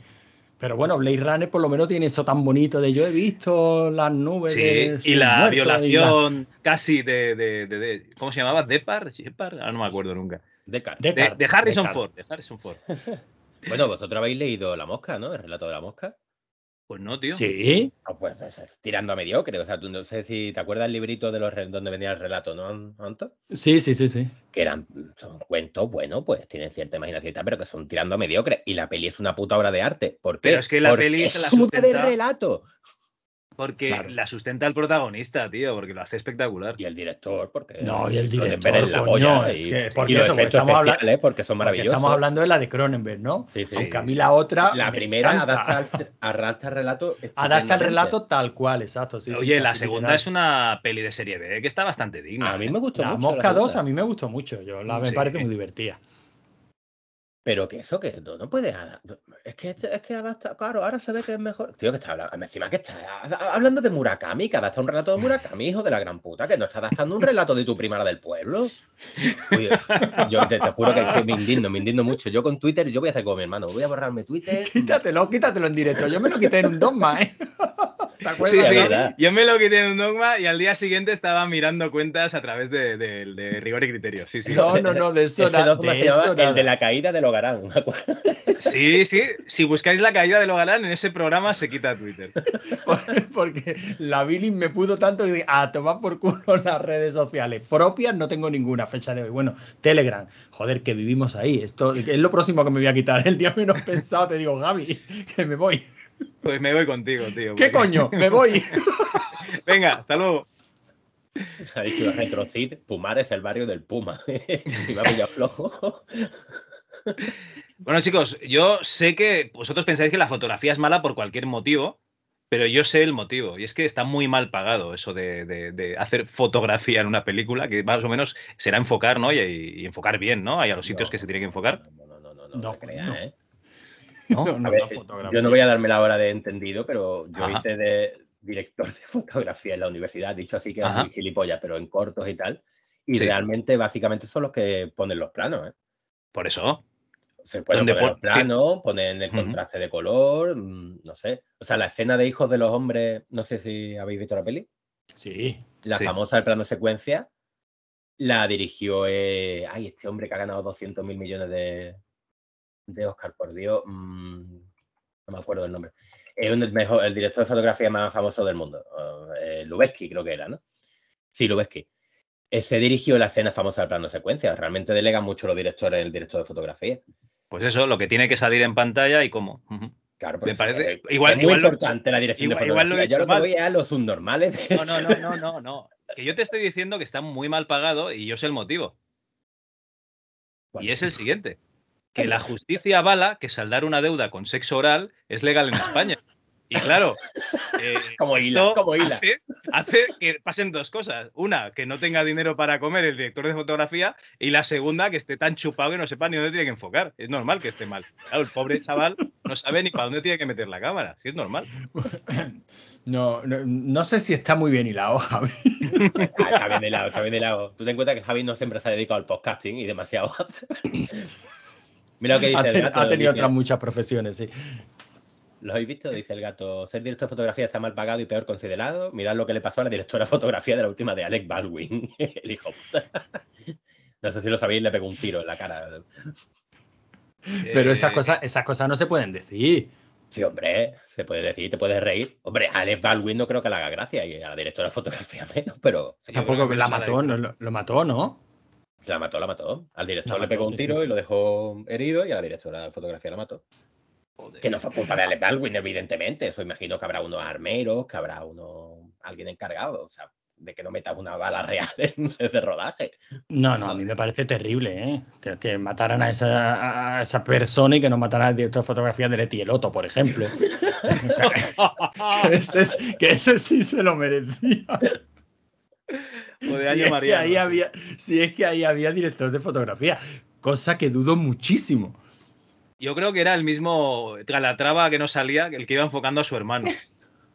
Pero bueno, Blade Runner por lo menos tiene eso tan bonito de yo he visto las nubes. Sí, de y la violación casi de, de, de- de- ¿Cómo se llamaba? ¿Depar? ¿Shepard? Ah, no me acuerdo nunca. De- De, de Harrison Deckard. Ford. De Harrison Ford. [LAUGHS] Bueno, vosotros habéis leído La Mosca, ¿no? El relato de La Mosca. Pues no, tío. Sí, pues es- es tirando a mediocre. O sea, tú no sé si te acuerdas el librito de los donde venía el relato, ¿no, Anto? sí, sí, sí, sí. Que eran, son cuentos, bueno, pues tienen cierta imaginación y tal, pero que son tirando a mediocre. Y la peli es una puta obra de arte. ¿Por qué? Pero es que la Porque peli es la suda de sustenta- relato. Porque Claro. la sustenta el protagonista, tío, porque lo hace espectacular. Y el director, porque. No, y el director, la coño, polla, es y, que- y porque los eso, porque efectos estamos habla- especiales, porque son Porque maravillosos. estamos hablando de la de Cronenberg, ¿no? Sí, sí. Aunque a mí la otra. La me primera adapta, [LAUGHS] el relato. Adapta el relato tal cual, exacto. sí, sí, Oye, la casi segunda es una peli de serie B que está bastante digna. A mí ¿eh? me gustó La mucho. Mosca segunda. 2 a mí me gustó mucho. Yo la me Sí. parece muy divertida. Pero que eso, que no, no puedes. Es que, es que adapta. Claro, ahora se ve que es mejor. Tío, que está hablando. Encima que está hablando de Murakami, que adapta un relato de Murakami, hijo de la gran puta, que no está adaptando un relato de tu primera del pueblo. Yo te, te juro que, que me indigno, me indigno mucho. Yo con Twitter, yo voy a hacer como mi hermano, voy a borrarme Twitter. Quítatelo, quítatelo en directo. Yo me lo quité en un dogma, ¿eh? ¿Te acuerdas? Sí, sí. Yo me lo quité en un dogma y al día siguiente estaba mirando cuentas a través de, de- de rigor y criterio. Sí, sí. No, no, no, de eso nada. dogma De eso el de la caída del Ogarán, ¿me acuerdo? Sí, sí. Si buscáis la caída de Logarán, en ese programa se quita Twitter. [LAUGHS] Por- Porque la Billy me pudo tanto que dije, a tomar por culo las redes sociales propias, no tengo ninguna fecha de hoy. Bueno, Telegram, joder, que vivimos ahí. Esto es lo próximo que me voy a quitar. El día menos [LAUGHS] pensado te digo, Gaby, que me voy. Pues me voy contigo, tío. ¿Qué porque- coño? Me voy. [LAUGHS] Venga, hasta luego. Ha dicho Retrocid, Pumar es el barrio del Puma. [LAUGHS] y va flojo. Bueno, chicos, yo sé que vosotros pensáis que la fotografía es mala por cualquier motivo, pero yo sé el motivo. Y es que está muy mal pagado eso de, de- de hacer fotografía en una película, que más o menos será enfocar, ¿no? Y, y enfocar bien, ¿no? Hay a los sitios No. que se tiene que enfocar. No, no, no, no, no, No, no. ¿eh? ¿No? [LAUGHS] Ver, yo no voy a darme la hora de entendido, pero yo Ajá. hice de director de [LAUGHS] fotografía en la universidad, dicho así que es gilipollas, pero en cortos y tal. Y Sí. realmente, básicamente, son los que ponen los planos, ¿eh? Por eso. Se pueden poner pon- los planos, ponen el contraste de color, mm, no sé. O sea, la escena de hijos de los hombres, no sé si habéis visto la peli. Sí. La Sí. famosa del plano secuencia la dirigió, eh, ay, este hombre que ha ganado 200 mil millones de, de Oscar, por Dios, mm, no me acuerdo del nombre. Es el, mejor, el director de fotografía más famoso del mundo, eh, Lubezki creo que era, ¿no? Sí, Lubezki. Ese dirigió la escena famosa del plano secuencia. Realmente delegan mucho los directores en el director de fotografía. Pues eso, lo que tiene que salir en pantalla y cómo. Claro, Me parece- es igual- muy igual importante la dirección igual- de igual lo he fotografía. Yo dicho lo mal. voy es a los subnormales. de- No, no, no, no, no, no. [LAUGHS] Que yo te estoy diciendo que está muy mal pagado y yo sé el motivo. Y es el siguiente. Que la justicia avala que saldar una deuda con sexo oral es legal en España. Y claro, eh, [LAUGHS] Como hila, esto como hila. Hace, hace que pasen dos cosas. Una, que no tenga dinero para comer el director de fotografía. Y la segunda, que esté tan chupado que no sepa ni dónde tiene que enfocar. Es normal que esté mal. Claro, el pobre chaval no sabe ni para dónde tiene que meter la cámara. Sí, es normal. No, no, no sé si está muy bien hilado, Javi. Ah, está bien de lado, está bien de lado. Tú ten en cuenta que Javi no siempre se ha dedicado al podcasting y demasiado. [LAUGHS] Mira lo que dice Ha, el gato. ha tenido otras muchas profesiones, sí. ¿Lo habéis visto? Dice el gato. Ser director de fotografía está mal pagado y peor considerado. Mirad lo que le pasó a la directora de fotografía de la última de Alec Baldwin. [LAUGHS] el hijo puta. No sé si lo sabéis, le pegó un tiro en la cara. Pero Eh, esas cosas, esas cosas no se pueden decir. Sí, hombre, se puede decir, te puedes reír. Hombre, a Alec Baldwin no creo que le haga gracia y a la directora de fotografía menos, pero Tampoco la mató, no, lo, lo mató, ¿no? Se la mató, la mató. Al director La le mató, pegó un tiro sí. y lo dejó herido y a la directora de fotografía la mató. Que no fue culpa de Alec Baldwin, evidentemente. Eso imagino que habrá unos armeros, que habrá uno alguien encargado, o sea, de que no metas una bala real en de rodaje. No, no, a mí me parece terrible, ¿eh? Que, que mataran a esa, a esa persona y que no mataran al director de fotografía de Leti Eloto, por ejemplo. [LAUGHS] O sea, que, ese, es- que ese sí se lo merecía. O de si, es que ahí había, si es que ahí había director de fotografía, cosa que dudo muchísimo. Yo creo que era el mismo Calatrava que no salía, el que iba enfocando a su hermano.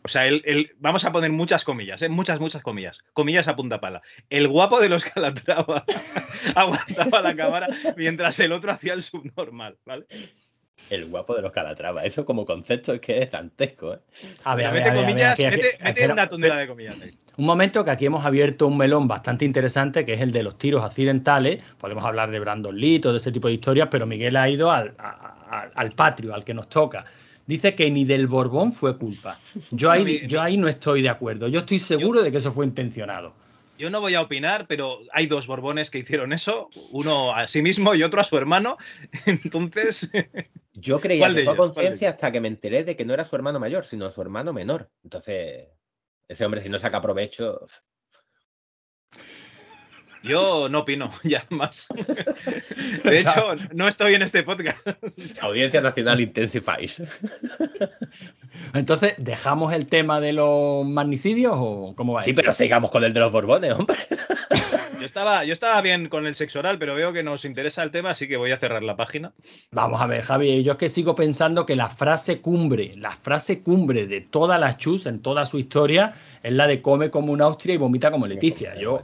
O sea, él, él- vamos a poner muchas comillas, ¿eh? muchas, muchas comillas. Comillas a punta pala. El guapo de los Calatrava [LAUGHS] aguantaba la cámara mientras el otro hacía el subnormal, ¿vale? El guapo de los Calatrava. Eso como concepto es que es dantesco, ¿eh? A ver, Pero a ver, mete a ver, a ver, comillas, aquí- aquí- mete, aquí- mete una tonelada de comillas. ahí. Un momento que aquí hemos abierto un melón bastante interesante, que es el de los tiros accidentales. Podemos hablar de Brandon Lee, todo ese tipo de historias, pero Miguel ha ido al, a- a- al patrio, al que nos toca. Dice que ni del Borbón fue culpa. Yo ahí, yo ahí no estoy de acuerdo. Yo estoy seguro de que eso fue intencionado. Yo no voy a opinar, pero hay dos borbones que hicieron eso, uno a sí mismo y otro a su hermano. [LAUGHS] Entonces, Yo creía ¿Cuál que fue conciencia hasta que me enteré de que no era su hermano mayor, sino su hermano menor. Entonces, ese hombre, si no saca provecho. Yo no opino [LAUGHS] ya más. [LAUGHS] De hecho, no estoy en este podcast. Audiencia Nacional Intensifies. Entonces, ¿dejamos el tema de los magnicidios o cómo va? Sí, esto? pero sigamos con el de los Borbones, hombre. [LAUGHS] Yo estaba, yo estaba bien con el sexo oral, pero veo que nos interesa el tema, así que voy a cerrar la página. Vamos a ver, Javi, yo es que sigo pensando que la frase cumbre, la frase cumbre de todas las chus en toda su historia es la de come como una Austria y vomita como Leticia. Yo,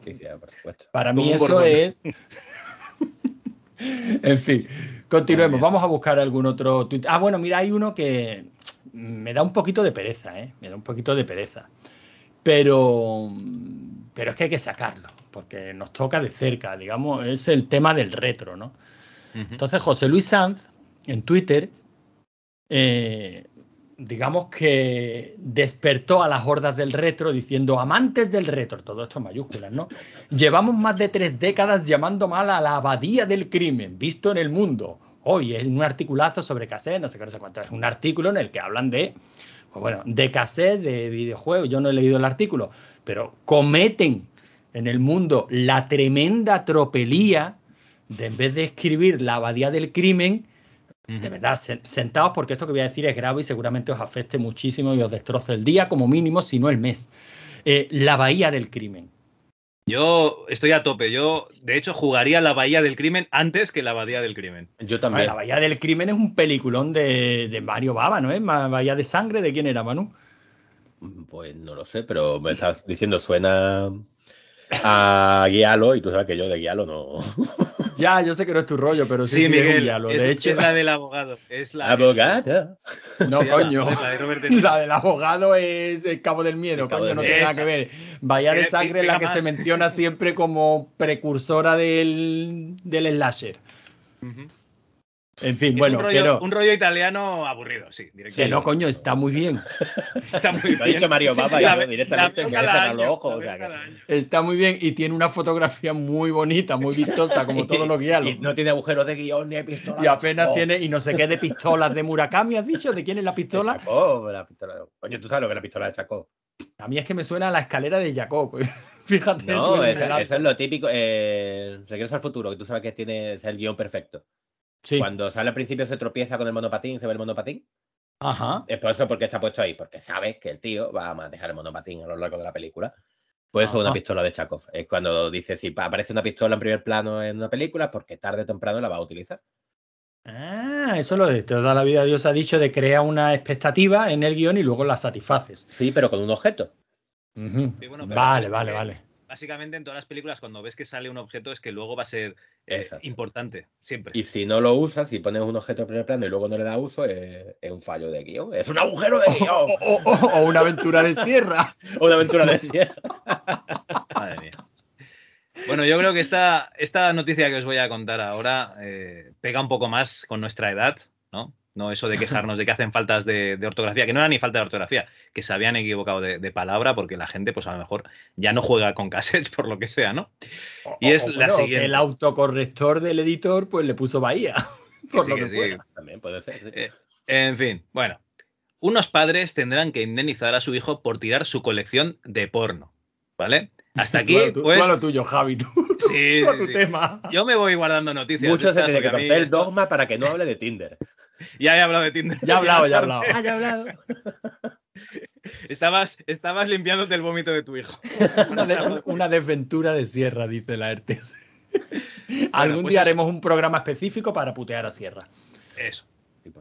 para mí un eso es... [LAUGHS] en fin, continuemos. Vamos a buscar algún otro tuit. Ah, bueno, mira, hay uno que me da un poquito de pereza, ¿eh? Me da un poquito de pereza. Pero, pero es que hay que sacarlo, porque nos toca de cerca, digamos, es el tema del retro, ¿no? Entonces, José Luis Sanz, en Twitter, eh, digamos que despertó a las hordas del retro diciendo, amantes del retro, todo esto en mayúsculas, ¿no? [LAUGHS] Llevamos más de tres décadas llamando mal a la abadía del crimen, visto en el mundo. Hoy es un articulazo sobre cassette, no sé qué, no sé cuánto, es un artículo en el que hablan de, pues bueno, de cassette, de videojuegos, yo no he leído el artículo, pero cometen en el mundo la tremenda tropelía de en vez de escribir la abadía del crimen, de verdad, sentaos porque esto que voy a decir es grave y seguramente os afecte muchísimo y os destroce el día como mínimo, si no el mes. Eh, la bahía del crimen. Yo estoy a tope. Yo, de hecho, jugaría la Bahía del Crimen antes que la Abadía del Crimen. Yo también. la bahía del crimen es un peliculón de, de Mario Baba, ¿no es? Bahía de sangre, ¿de quién era, Manu? Pues no lo sé, pero me estás diciendo suena a Guialo y tú sabes que yo de Guialo no. Ya, yo sé que no es tu rollo, pero sí, Sí, Miguel, diálogo. es, De hecho, es la del abogado. Es la Abogada. no, Sí, coño. la de Robert De Niro. La del abogado es el Cabo del Miedo, Cabo coño, del no tiene nada que ver. Bahía de Sangre es la que se menciona siempre como precursora del, del slasher. Ujú. En fin, Es bueno, un, que rollo, no. un rollo italiano aburrido, sí. Que no, coño, está muy bien. Está muy Lo ha bien. dicho Mario Baba y La yo directamente me cerrado los ojos. o sea que-. Está muy bien y tiene una fotografía muy bonita, muy vistosa, como [LAUGHS] todos los guialos. No tiene agujeros de guion ni pistola. Y apenas Oh, tiene, y no sé qué de pistolas de Murakami, ¿has dicho? ¿De quién es la de pistola? Chakov, la pistola. Coño, tú sabes lo que es la pistola de Chakov. A mí es que me suena a la escalera de Jacob. [LAUGHS] Fíjate. No, eso es lo típico. Eh, Regreso al futuro, que tú sabes que tiene es el guion perfecto. Sí. Cuando sale al principio se tropieza con el monopatín, se ve el monopatín. Ajá. Es por eso porque está puesto ahí, porque sabes que el tío va a manejar el monopatín a lo largo de la película. Pues eso es una pistola de Chakov. Es cuando dice si aparece una pistola en primer plano en una película, porque tarde o temprano la va a utilizar. Ah, eso lo de toda la vida Dios ha dicho de crear una expectativa en el guion y luego la satisfaces. Sí, pero con un objeto. Ujú. Sí, bueno, pero- vale, vale, vale. Básicamente en todas las películas cuando ves que sale un objeto es que luego va a ser eh, importante, siempre. Y si no lo usas, si pones un objeto en primer plano y luego no le das uso, es, es un fallo de guion. Es un agujero de guion. [LAUGHS] O, o- o- o una aventura de sierra. O [LAUGHS] una aventura de sierra. [LAUGHS] Madre mía. Bueno, yo creo que esta, esta noticia que os voy a contar ahora eh, pega un poco más con nuestra edad, ¿no? No eso de [LAUGHS] quejarnos de que hacen faltas de, de ortografía, que no era ni falta de ortografía, que se habían equivocado de, de palabra porque la gente, pues a lo mejor ya no juega con [LAUGHS] cassettes por lo que sea, ¿no? Y es la bueno, siguiente. El autocorrector del editor, pues le puso Bahía. [LAUGHS] Por sí, lo que que sí. También puede ser. sí. Eh, en fin, bueno. Unos padres tendrán que indemnizar a su hijo por tirar su colección de porno, ¿vale? Hasta aquí, Tú pues... lo tuyo, Javi. Tú, sí, tú a sí, tu sí. tema. Yo me voy guardando noticias. Mucho de se tiene que torcer el dogma para que no hable de Tinder. Ya he hablado de Tinder. Ya ha hablado, ya ha hablado. Ah, ya he hablado. Estabas, estabas limpiándote el vómito de tu hijo. Una, de- una desventura de Sierra, dice la ERTES. Algún pues día eso. haremos un programa específico para putear a Sierra. Eso.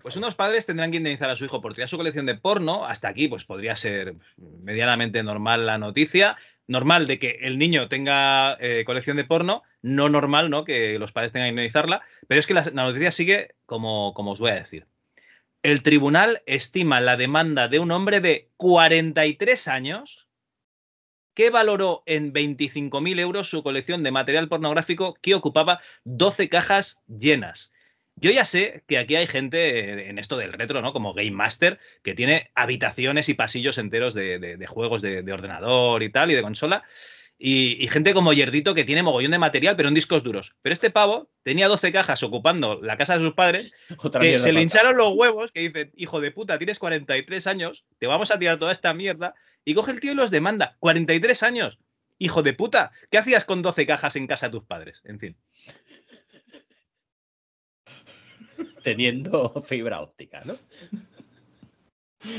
Pues unos padres tendrán que indemnizar a su hijo por tirar su colección de porno. Hasta aquí, pues podría ser medianamente normal la noticia. Normal de que el niño tenga eh, colección de porno, no normal, ¿no? Que los padres tengan que indemnizarla. Pero es que la, noticia sigue como, como os voy a decir. el tribunal estima la demanda de un hombre de 43 años que valoró en 25.000 euros su colección de material pornográfico que ocupaba 12 cajas llenas. Yo ya sé que aquí hay gente en esto del retro, ¿no? Como Game Master, que tiene habitaciones y pasillos enteros de, de- de juegos de, de ordenador y tal, y de consola. Y, y gente como Yerdito que tiene mogollón de material, pero en discos duros. Pero este pavo tenía 12 cajas ocupando la casa de sus padres, [LAUGHS] Otra que se le hincharon los huevos, que dicen, hijo de puta, tienes 43 años, te vamos a tirar toda esta mierda. Y coge el tío y los demanda. 43 años. Hijo de puta, ¿qué hacías con 12 cajas en casa de tus padres? En fin. [LAUGHS] teniendo fibra óptica, ¿no?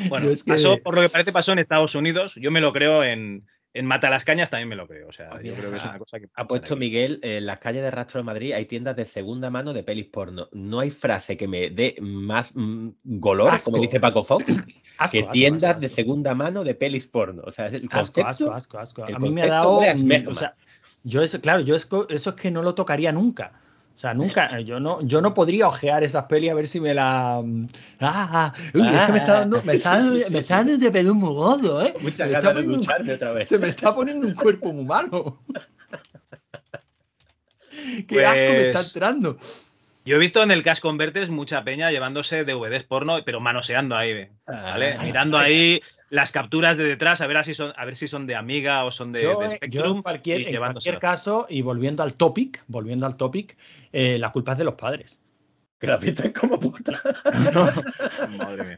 Bueno, es que- pasó, por lo que parece pasó en Estados Unidos. Yo me lo creo en, en Matalascañas también me lo creo. O sea, yo Mira, creo que es una cosa que. Ha puesto Miguel, en las calles de Rastro de Madrid hay tiendas de segunda mano de pelis porno. No hay frase que me dé más mm, golor, Asco. como dice Paco Fox, [COUGHS] Asco, que asco, tiendas asco, de asco. segunda mano de pelis porno. O sea, el Asco, concepto, asco, asco, asco. el A mí me ha dado. O sea, yo eso, claro, yo es co- eso es que no lo tocaría nunca. O sea, nunca, yo no, yo no podría ojear esas pelis a ver si me la. mm, Ah, ah, es que me está dando, me está dando, me está dando de pelo muy gordo, ¿eh? Muchas ganas de poniendo un- ducharme otra vez. Se me está poniendo un cuerpo muy malo. [LAUGHS] Qué asco me está Pues- entrando. Yo he visto en el Cash Converters mucha peña llevándose DVDs porno, pero manoseando ahí, ¿vale? Ah. Mirando ahí las capturas de detrás, a ver si son, a ver si son de Amiga o son de, Yo, de eh, yo en cualquier, y en llevándoselo. cualquier caso, y volviendo al topic, volviendo al topic, eh, la culpa es de los padres. que la fiesta es como puta. [LAUGHS] Madre mía.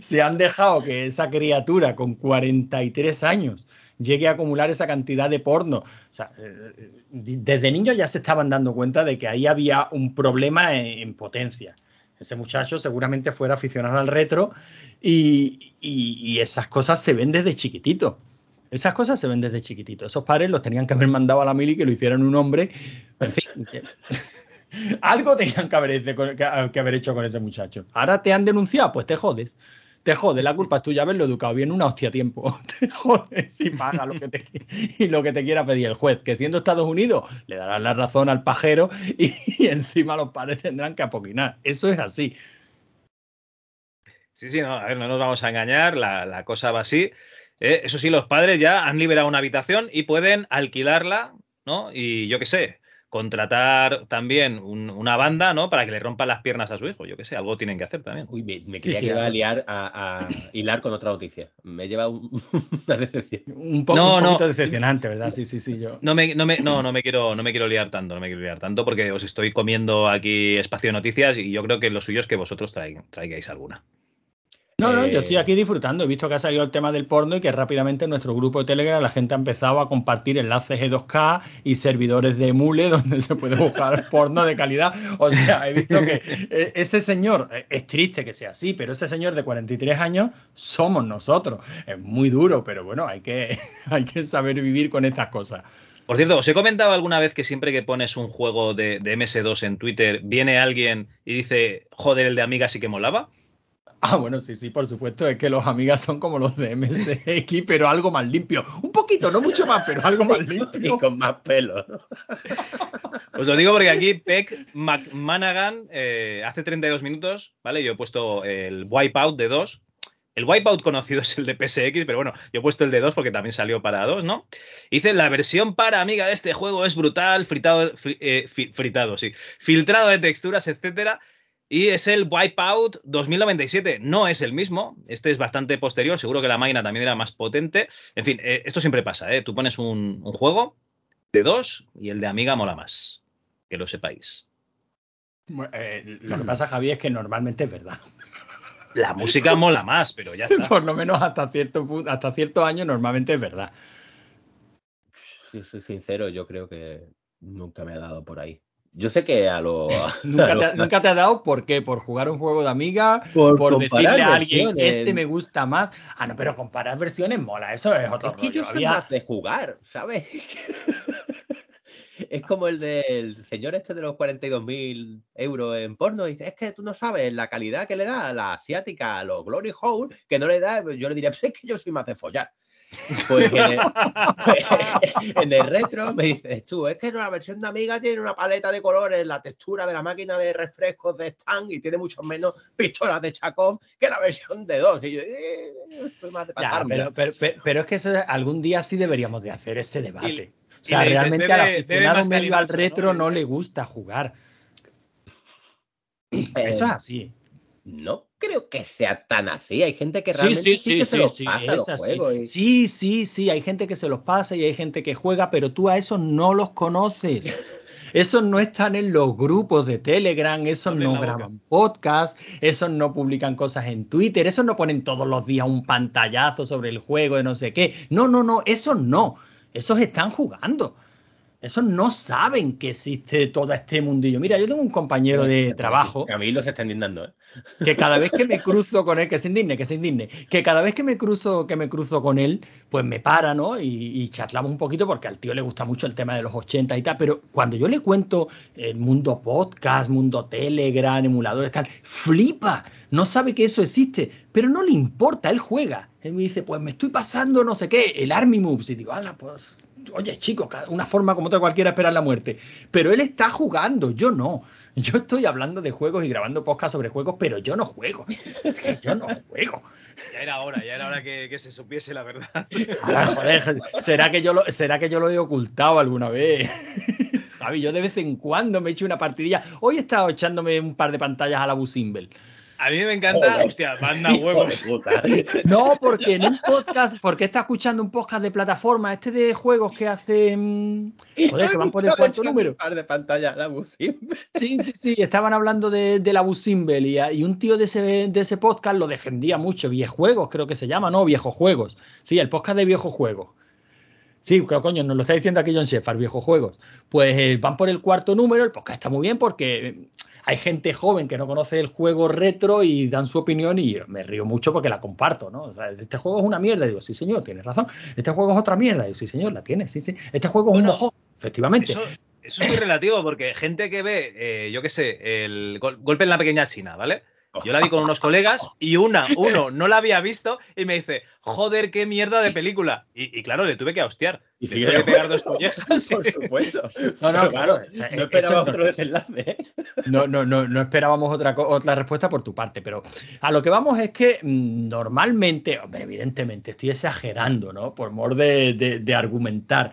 Se han dejado que esa criatura con 43 años llegue a acumular esa cantidad de porno. O sea, eh, desde niños ya se estaban dando cuenta de que ahí había un problema en, en potencia. Ese muchacho seguramente fuera aficionado al retro y, y- y esas cosas se ven desde chiquitito. Esas cosas se ven desde chiquitito. Esos padres los tenían que haber mandado a la mili que lo hicieran un hombre. En fin, [LAUGHS] algo tenían que haber hecho con ese muchacho. Ahora te han denunciado, pues te jodes. Te jodes, la culpa es tuya haberlo educado bien una hostia a tiempo. [LAUGHS] Te jodes y paga lo que te, y lo que te quiera pedir el juez. Que siendo Estados Unidos, le darán la razón al pajero y, y encima los padres tendrán que apoquinar. Eso es así. Sí, sí, no, a ver, no nos vamos a engañar, la, la cosa va así. Eh, eso sí, los padres ya han liberado una habitación y pueden alquilarla, ¿no? Y yo qué sé, contratar también un- una banda, ¿no? Para que le rompan las piernas a su hijo, yo qué sé, algo tienen que hacer también. Uy, me, me Sí, creía sí, que iba a liar a, a [COUGHS] hilar con otra noticia. Me lleva un- [LAUGHS] una decepción. Un, poco, No, un no. poquito decepcionante, ¿verdad? Sí, sí, sí. Yo. No me, no, me, no, no me quiero, no me quiero liar tanto, no me quiero liar tanto porque os estoy comiendo aquí espacio de noticias y yo creo que lo suyo es que vosotros traig- traigáis alguna. No, no, yo Eh, estoy aquí disfrutando. He visto que ha salido el tema del porno y que rápidamente en nuestro grupo de Telegram la gente ha empezado a compartir enlaces E2K y servidores de Mule [LAUGHS] donde se puede buscar [LAUGHS] porno de calidad. O sea, he visto que eh, ese señor, eh, es triste que sea así, pero ese señor de 43 años somos nosotros. Es muy duro, pero bueno, hay que, [LAUGHS] hay que saber vivir con estas cosas. Por cierto, os he comentado alguna vez que siempre que pones un juego de, de MS2 en Twitter, viene alguien y dice, joder, el de Amiga sí que molaba. Ah, bueno, sí, sí, por supuesto, es que los amigas son como los de MSX, pero algo más limpio. Un poquito, no mucho más, pero algo más [LAUGHS] Y limpio. con más pelo. ¿no? Os lo digo porque aquí Peck McManagan eh, hace 32 minutos, ¿vale? Yo he puesto el Wipeout de 2. El Wipeout conocido es el de PSX, pero bueno, yo he puesto el de 2 porque también salió para 2, ¿no? Dice, la versión para amiga de este juego es brutal, fritado, fri- eh, fi- fritado, sí, filtrado de texturas, etcétera. Y es el Wipeout 2097. No es el mismo. Este es bastante posterior. Seguro que la máquina también era más potente. En fin, eh, esto siempre pasa, ¿eh? Tú pones un, un juego de 2 y el de Amiga mola más. Que lo sepáis. Eh, lo que pasa, Javi, es que normalmente es verdad. La música mola más, pero ya está. [LAUGHS] Por lo menos hasta cierto hasta cierto año normalmente es verdad. Si soy sincero, yo creo que nunca me ha dado por ahí. Yo sé que a lo. [LAUGHS] Nunca a te, lo- [LAUGHS] nunca te ha dado por qué, por jugar un juego de amiga, Por por, comparar decirle a alguien versiones. este me gusta más. Ah, no, pero comparar versiones mola, eso es otro Es que rollo. yo soy Había- más de jugar, ¿sabes? [LAUGHS] es como el del señor este de los 42.000 euros en porno. Dice, es que tú no sabes la calidad que le da a la asiática, a los Glory Hole, que no le da. Yo le diría, pues es que yo soy más de follar. Pues, eh, [LAUGHS] en el retro me dices tú, es que la versión de Amiga tiene una paleta de colores, la textura de la máquina de refrescos de Stan y tiene mucho menos pistolas de Chakov que la versión de 2. Y yo, eh, más de Ya, pero, pero, pero- pero es que eso, algún día sí deberíamos de hacer ese debate. o sea, realmente "Bebe- al aficionado medio al animarse, ¿no? retro no, Le gusta jugar. Eso es así. No creo que sea tan así. Hay gente que realmente sí, sí, sí, que se los pasa los juegos. y- Sí, sí, sí, hay gente que se los pasa y hay gente que juega, pero tú a esos no los conoces. [LAUGHS] Esos no están en los grupos de Telegram, esos no boca. graban podcast, esos no publican cosas en Twitter, esos no ponen todos los días un pantallazo sobre el juego de no sé qué. No, no, no, esos no. Esos están jugando. Esos no saben que existe todo este mundillo. Mira, yo tengo un compañero de trabajo Camilo se está indignando, ¿eh? que cada vez que me [LAUGHS] cruzo con él, que se indigne, que se indigne, que cada vez que me cruzo, que me cruzo con él, pues me para, ¿no? Y, y charlamos un poquito porque al tío le gusta mucho el tema de los 80 y tal, pero cuando yo le cuento el mundo podcast, mundo Telegram, emuladores, tal, flipa, no sabe que eso existe, pero no le importa, él juega. Él me dice, pues me estoy pasando no sé qué, el Army Moves, y digo, ala, pues, oye, chico, cada- una forma como otra cualquiera esperar la muerte, pero él está jugando, yo no. Yo estoy hablando de juegos y grabando podcast sobre juegos, pero yo no juego. Es que yo no juego. Ya era hora, ya era hora que, que se supiese la verdad. Ah, joder, ¿será que, yo lo, ¿será que yo lo he ocultado alguna vez? Javi, yo de vez en cuando me echo una partidilla. Hoy he estado echándome un par de pantallas a la Busimbel. A mí me encanta, Joder. hostia, manda huevos. puta. [LAUGHS] No, porque en un podcast, porque está escuchando un podcast de plataforma, este de juegos que hacen. Joder, que van por el cuarto número. Par de pantallas, la. Sí, sí, sí, estaban hablando de, de la Busimbel y, y un tío de ese, de ese podcast lo defendía mucho. Viejuegos, creo que se llama, ¿no? Viejos Juegos. Sí, el podcast de Viejos Juegos. Sí, coño, nos lo está diciendo aquí John Shepard, Viejos Juegos. Pues eh, van por el cuarto número, el podcast está muy bien porque eh, hay gente joven que no conoce el juego retro y dan su opinión y me río mucho porque la comparto, ¿no? O sea, este juego es una mierda. Y digo, sí, señor, tienes razón. Este juego es otra mierda. Y digo, sí, señor, la tiene, sí, sí. Este juego es un mojón, efectivamente. Eso, eso es muy relativo porque gente que ve, eh, yo qué sé, el gol- golpe en la pequeña China, ¿vale? [LAUGHS] Yo la vi con unos colegas y una, uno no la había visto y me dice, joder, qué mierda de película. Y, y claro, le tuve que hostiar. Y le tuve que pegar dos collejas. Por supuesto. No, no, Pero claro, vamos, o sea, no esperaba otro desenlace. ¿eh? No, no, no, no esperábamos otra, otra respuesta por tu parte, pero a lo que vamos es que mm, normalmente, hombre, evidentemente, estoy exagerando, ¿no? Por mor de, de- de argumentar,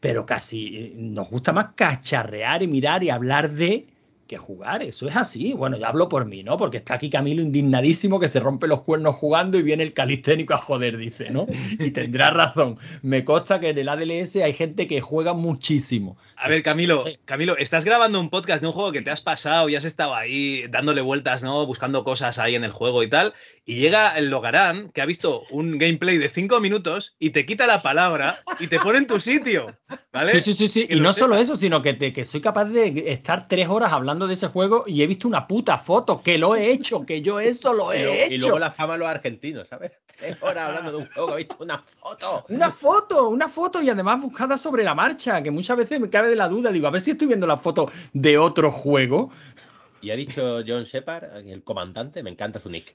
pero casi eh, nos gusta más cacharrear y mirar y hablar de que jugar, eso es así. Bueno, yo hablo por mí, ¿no? Porque está aquí Camilo indignadísimo que se rompe los cuernos jugando y viene el calisténico a joder, dice, ¿no? Y tendrá razón. Me consta que en el ADLS hay gente que juega muchísimo. A ver, Camilo, Camilo, estás grabando un podcast de un juego que te has pasado y has estado ahí dándole vueltas, ¿no? Buscando cosas ahí en el juego y tal. Y llega el Logarán, que ha visto un gameplay de cinco minutos y te quita la palabra y te pone en tu sitio. ¿Vale? Sí, sí, sí, sí. Y no solo eso, sino que, te- que soy capaz de estar tres horas hablando de ese juego y he visto una puta foto, que lo he hecho, que yo eso lo [LAUGHS] Y, he hecho. y luego la fama a los argentinos, ¿sabes? Horas hablando de un juego, he visto una foto. Una foto, una foto y además buscada sobre la marcha, que muchas veces me cabe de la duda. Digo, a ver si estoy viendo la foto de otro juego. Y ha dicho John Shepard, el comandante, me encanta su nick.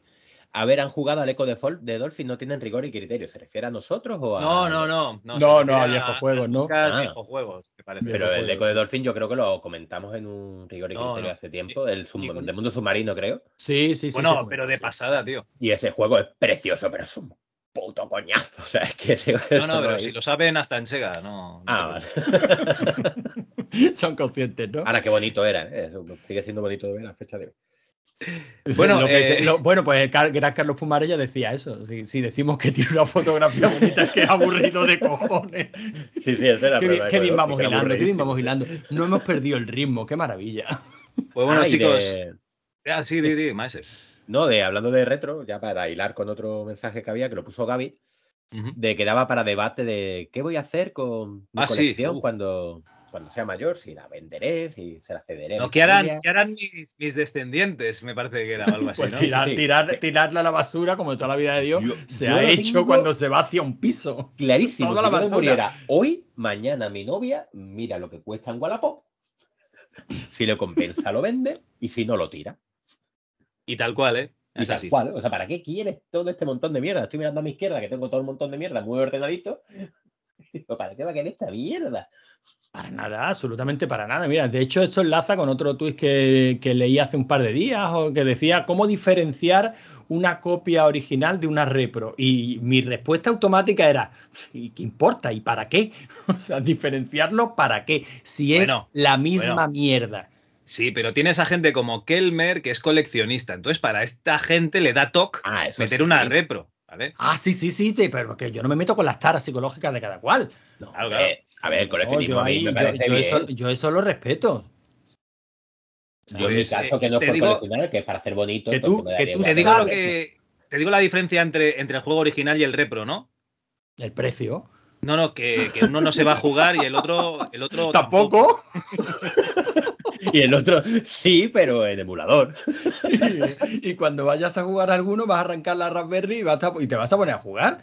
A ver, han jugado al eco de, de Dolphin, no tienen rigor y criterio. ¿Se refiere a nosotros o a.? No, no, no. No, no, a viejos juegos, ¿no? Ah. viejos juegos, te parece. Pero el eco de. Dolphin yo creo que lo comentamos en un rigor y No, criterio no. hace tiempo, el sub- y con- del mundo submarino, creo. Sí, sí, sí. bueno, pero de pasada, tío. Y ese juego es precioso, pero es un puto coñazo. [LAUGHS] O sea, es que ese- No, no, pero hay- si lo saben hasta en Sega, no. no Ah, vale. [LAUGHS] Son conscientes, ¿no? Ahora, qué bonito era, ¿eh? Eso sigue siendo bonito de ver a fecha de hoy. [LAUGHS] Bueno, Lo que- eh, lo- bueno, pues gran Carlos Pumarella decía eso. Si, si decimos que tiene una fotografía [LAUGHS] bonita, es que es aburrido de cojones. Sí, sí, era Qué problema qué bien vamos hilando, qué bien vamos hilando. No hemos perdido el ritmo, qué maravilla. Pues bueno, Ah, chicos. de- Ah, sí, di, di, maese. No, de hablando de retro, ya para hilar con otro mensaje que había, que lo puso Gaby, de que daba para debate de qué voy a hacer con mi Ah, sí, colección uh. cuando, cuando sea mayor, si la venderé, si se la cederé. No, ¿qué harán, qué harán mis, mis descendientes? Me parece que era algo así, Pues ¿no? tirar, Sí, sí. tirar- tirarla a la basura, como toda la vida de Dios, Yo- se yo ha hecho cuando se va hacia un piso. Clarísimo, Toda si la basura. muriera hoy, mañana mi novia mira lo que cuesta en Wallapop, si le compensa lo vende y si no lo tira. Y tal cual, ¿eh? Y Es tal así. cual. O sea, ¿para qué quieres todo este montón de mierda? Estoy mirando a mi izquierda, que tengo todo el montón de mierda muy ordenadito. [LAUGHS] ¿Para qué va a querer esta mierda? Para nada, absolutamente para nada. Mira, de hecho, esto enlaza con otro tuit que, que leí hace un par de días, o que decía cómo diferenciar una copia original de una repro. Y mi respuesta automática era, ¿y qué importa? ¿Y para qué? [LAUGHS] O sea, diferenciarlo para qué, si es Bueno, la misma bueno. mierda. Sí, pero tienes a gente como Kelmer que es coleccionista. Entonces, para esta gente le da toque Ah, meter sí. una repro, ¿vale? Ah, sí, sí, sí, pero que yo no me meto con las taras psicológicas de cada cual. No, Claro, hombre, A ver, el No, coleccionismo yo, a mí ahí- me yo- parece yo bien. eso, yo eso lo respeto. Yo en mi caso, eh, que no es te por digo- coleccionar, que es para hacer bonito. Que pues tú- que. Te digo lo sabes. que. Te digo la diferencia entre, entre el juego original y el repro, ¿no? El precio. No, no, que, que uno no se va a jugar y el otro, el otro [LAUGHS] Tampoco. [LAUGHS] Y el otro, sí, pero en emulador. [LAUGHS] y cuando vayas a jugar alguno, vas a arrancar la Raspberry y, vas a- y te vas a poner a jugar.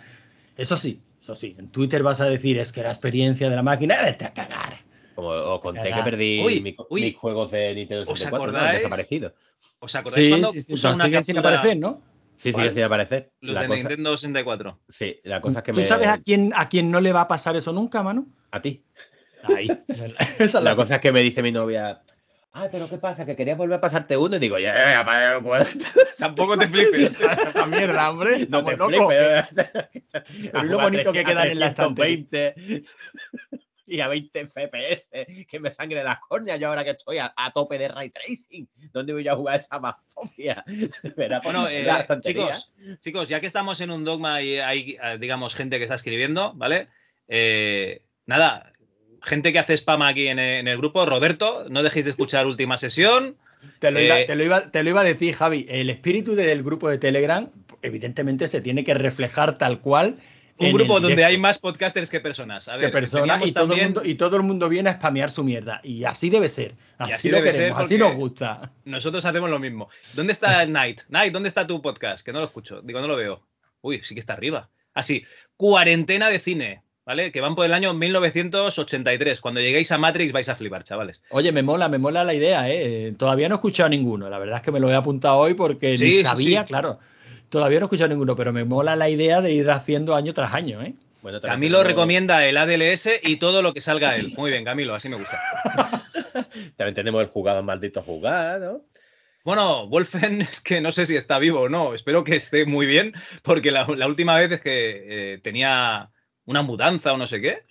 Eso sí, eso sí. En Twitter vas a decir, es que la experiencia de la máquina, vete a cagar. Como os conté que perdí Uy, mi- uy. mis juegos de Nintendo ¿Os 64, ¿no? Han desaparecido. ¿Os acordáis Sí, cuando sí, sí, una siguen sin captura aparecer, ¿no? Sí, ¿Cuál? sigue sin aparecer. los La de cosa- Nintendo 64? Sí, la cosa es que ¿Tú me... sabes a quién, a quién no le va a pasar eso nunca, Manu? A ti. Ahí. Esa es la, esa es La la cosa es que me dice mi novia, ah, pero ¿qué pasa? Que querías volver a pasarte uno y digo, ya, ya, ya, pues, [LAUGHS] Tampoco te flipes. [LAUGHS] Esta mierda, [LAUGHS] hombre. no te flipes. Pero lo bonito que queda en la estantería. 320 y a 20 FPS, que me sangre las córneas yo ahora que estoy a, a tope de ray tracing. ¿Dónde voy a jugar esa mafia? Bueno, eh, chicos, chicos, ya que estamos en un dogma y hay, digamos, gente que está escribiendo, ¿vale? Eh, nada, gente que hace spam aquí en, en el grupo, Roberto, no dejéis de escuchar última sesión. Te lo, iba, Eh, te, lo iba, te lo iba a decir, Javi. El espíritu del grupo de Telegram, evidentemente, se tiene que reflejar tal cual. Un grupo donde directo hay más podcasters que personas. A ver, que personas y todo, el mundo, y todo el mundo viene a spamear su mierda. Y así debe ser. Así, así lo queremos, así nos gusta. Nosotros hacemos lo mismo. ¿Dónde está [LAUGHS] Night? Night, ¿dónde está tu podcast? Que no lo escucho. Digo, no lo veo. Uy, sí que está arriba. Así, cuarentena de cine, ¿vale? Que van por el año 1983. Cuando lleguéis a Matrix vais a flipar, chavales. Oye, me mola, me mola la idea, ¿eh? Todavía no he escuchado ninguno. La verdad es que me lo he apuntado hoy porque Sí, ni sabía, sí. claro. Todavía no he escuchado ninguno, pero me mola la idea de ir haciendo año tras año, ¿eh? Bueno, Camilo recomienda el ADLS y todo lo que salga él. Muy bien, Camilo, así me gusta. [LAUGHS] También tenemos el jugado maldito jugado. Bueno, Wolfen [LAUGHS] es que no sé si está vivo o no. Espero que esté muy bien, porque la, la última vez es que eh, tenía una mudanza o no sé qué.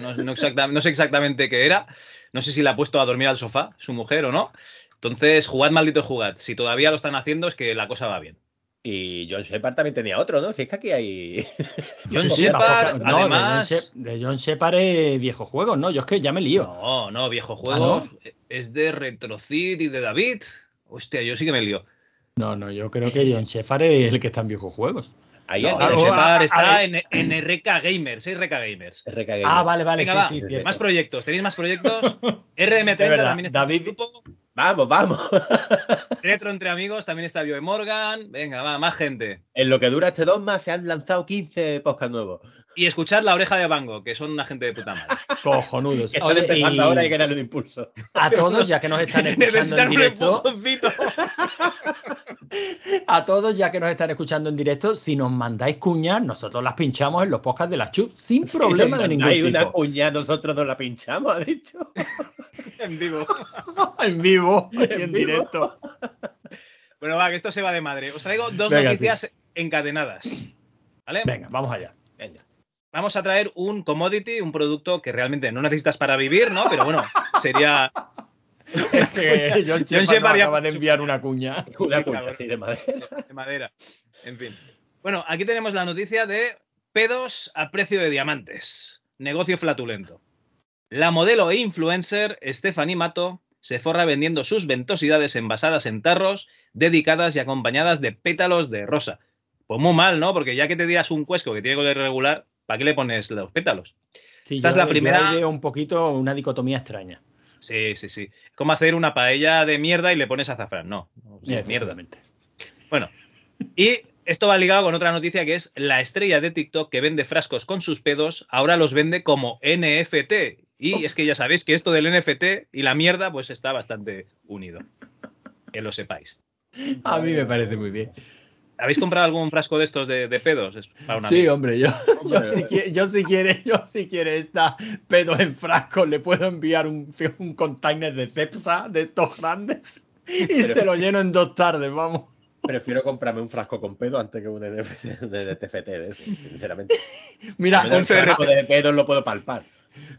No, no exacta- no sé exactamente qué era. No sé si la ha puesto a dormir al sofá, su mujer o no. Entonces, jugad maldito jugad. Si todavía lo están haciendo, es que la cosa va bien. Y John Shepard también tenía otro, ¿no? Si es que aquí hay. [LAUGHS] John Sí, Shepard, no, además. de John, Shepard es viejos juegos, ¿no? Yo es que ya me lío. No, no, viejo ¿Ah, juego. Es de Retrocid y de David. Hostia, yo sí que me lío. No, no, yo creo que John Shepard es el que está en viejos juegos. Ahí No, está en, en RK Gamers, es RK Gamers. RK Ah, vale, vale, Venga, sí, va. sí, sí. Más proyectos, ¿tenéis más proyectos? [LAUGHS] RM30 De verdad, también está en David- el grupo. Vamos, vamos. [LAUGHS] Retro entre amigos, también está Bioe Morgan. Venga, va, más gente. en lo que dura este dogma se han lanzado 15 podcasts nuevos. Y escuchad La Oreja de Bango, que son una gente de puta madre. [LAUGHS] Cojonudos. Que están Oye, empezando y ahora y hay que darle un impulso. a todos, ya que nos están [LAUGHS] escuchando en directo, [LAUGHS] a todos, ya que nos están escuchando en directo, si nos mandáis cuñas, nosotros las pinchamos en los podcasts de la Chup sin problema de ningún Hay una tipo. cuña, nosotros nos la pinchamos, ha dicho. en vivo. en vivo y En en vivo. directo. Bueno, va, que esto se va de madre. Os traigo dos Venga, noticias encadenadas. ¿Vale? Venga, vamos allá. Venga. Vamos a traer un commodity, un producto que realmente no necesitas para vivir, ¿no? Pero bueno, sería Es [LAUGHS] que John Shepard acaba de enviar una cuña. [LAUGHS] Una cuña de madera. de madera. En fin. Bueno, aquí tenemos la noticia de pedos a precio de diamantes. Negocio flatulento. La modelo e influencer Stephanie Mato se forra vendiendo sus ventosidades envasadas en tarros, dedicadas y acompañadas de pétalos de rosa. Pues muy mal, ¿no? Porque ya que te tiras un cuesco que tiene color irregular, ¿para qué le pones los pétalos? Sí, Esta yo- es la primera- un poquito una dicotomía extraña. Sí, sí, sí. Es como hacer una paella de mierda y le pones azafrán. No, no, sí, mierda. Bueno, y esto va ligado con otra noticia que es la estrella de TikTok que vende frascos con sus pedos, ahora los vende como NFT. Y es que ya sabéis que esto del NFT y la mierda pues está bastante unido. Que lo sepáis. A mí me parece muy bien. ¿Habéis comprado algún frasco de estos de, de pedos? Para una Sí, amiga. hombre, yo, yo, si quiere, yo si quiere, yo si quiere esta pedo en frasco, le puedo enviar un, un container de Cepsa de estos grandes y se lo lleno en dos tardes, vamos. Prefiero comprarme un frasco con pedo antes que un de, de, de TFT, sinceramente. Mira, un frasco de pedo lo puedo palpar.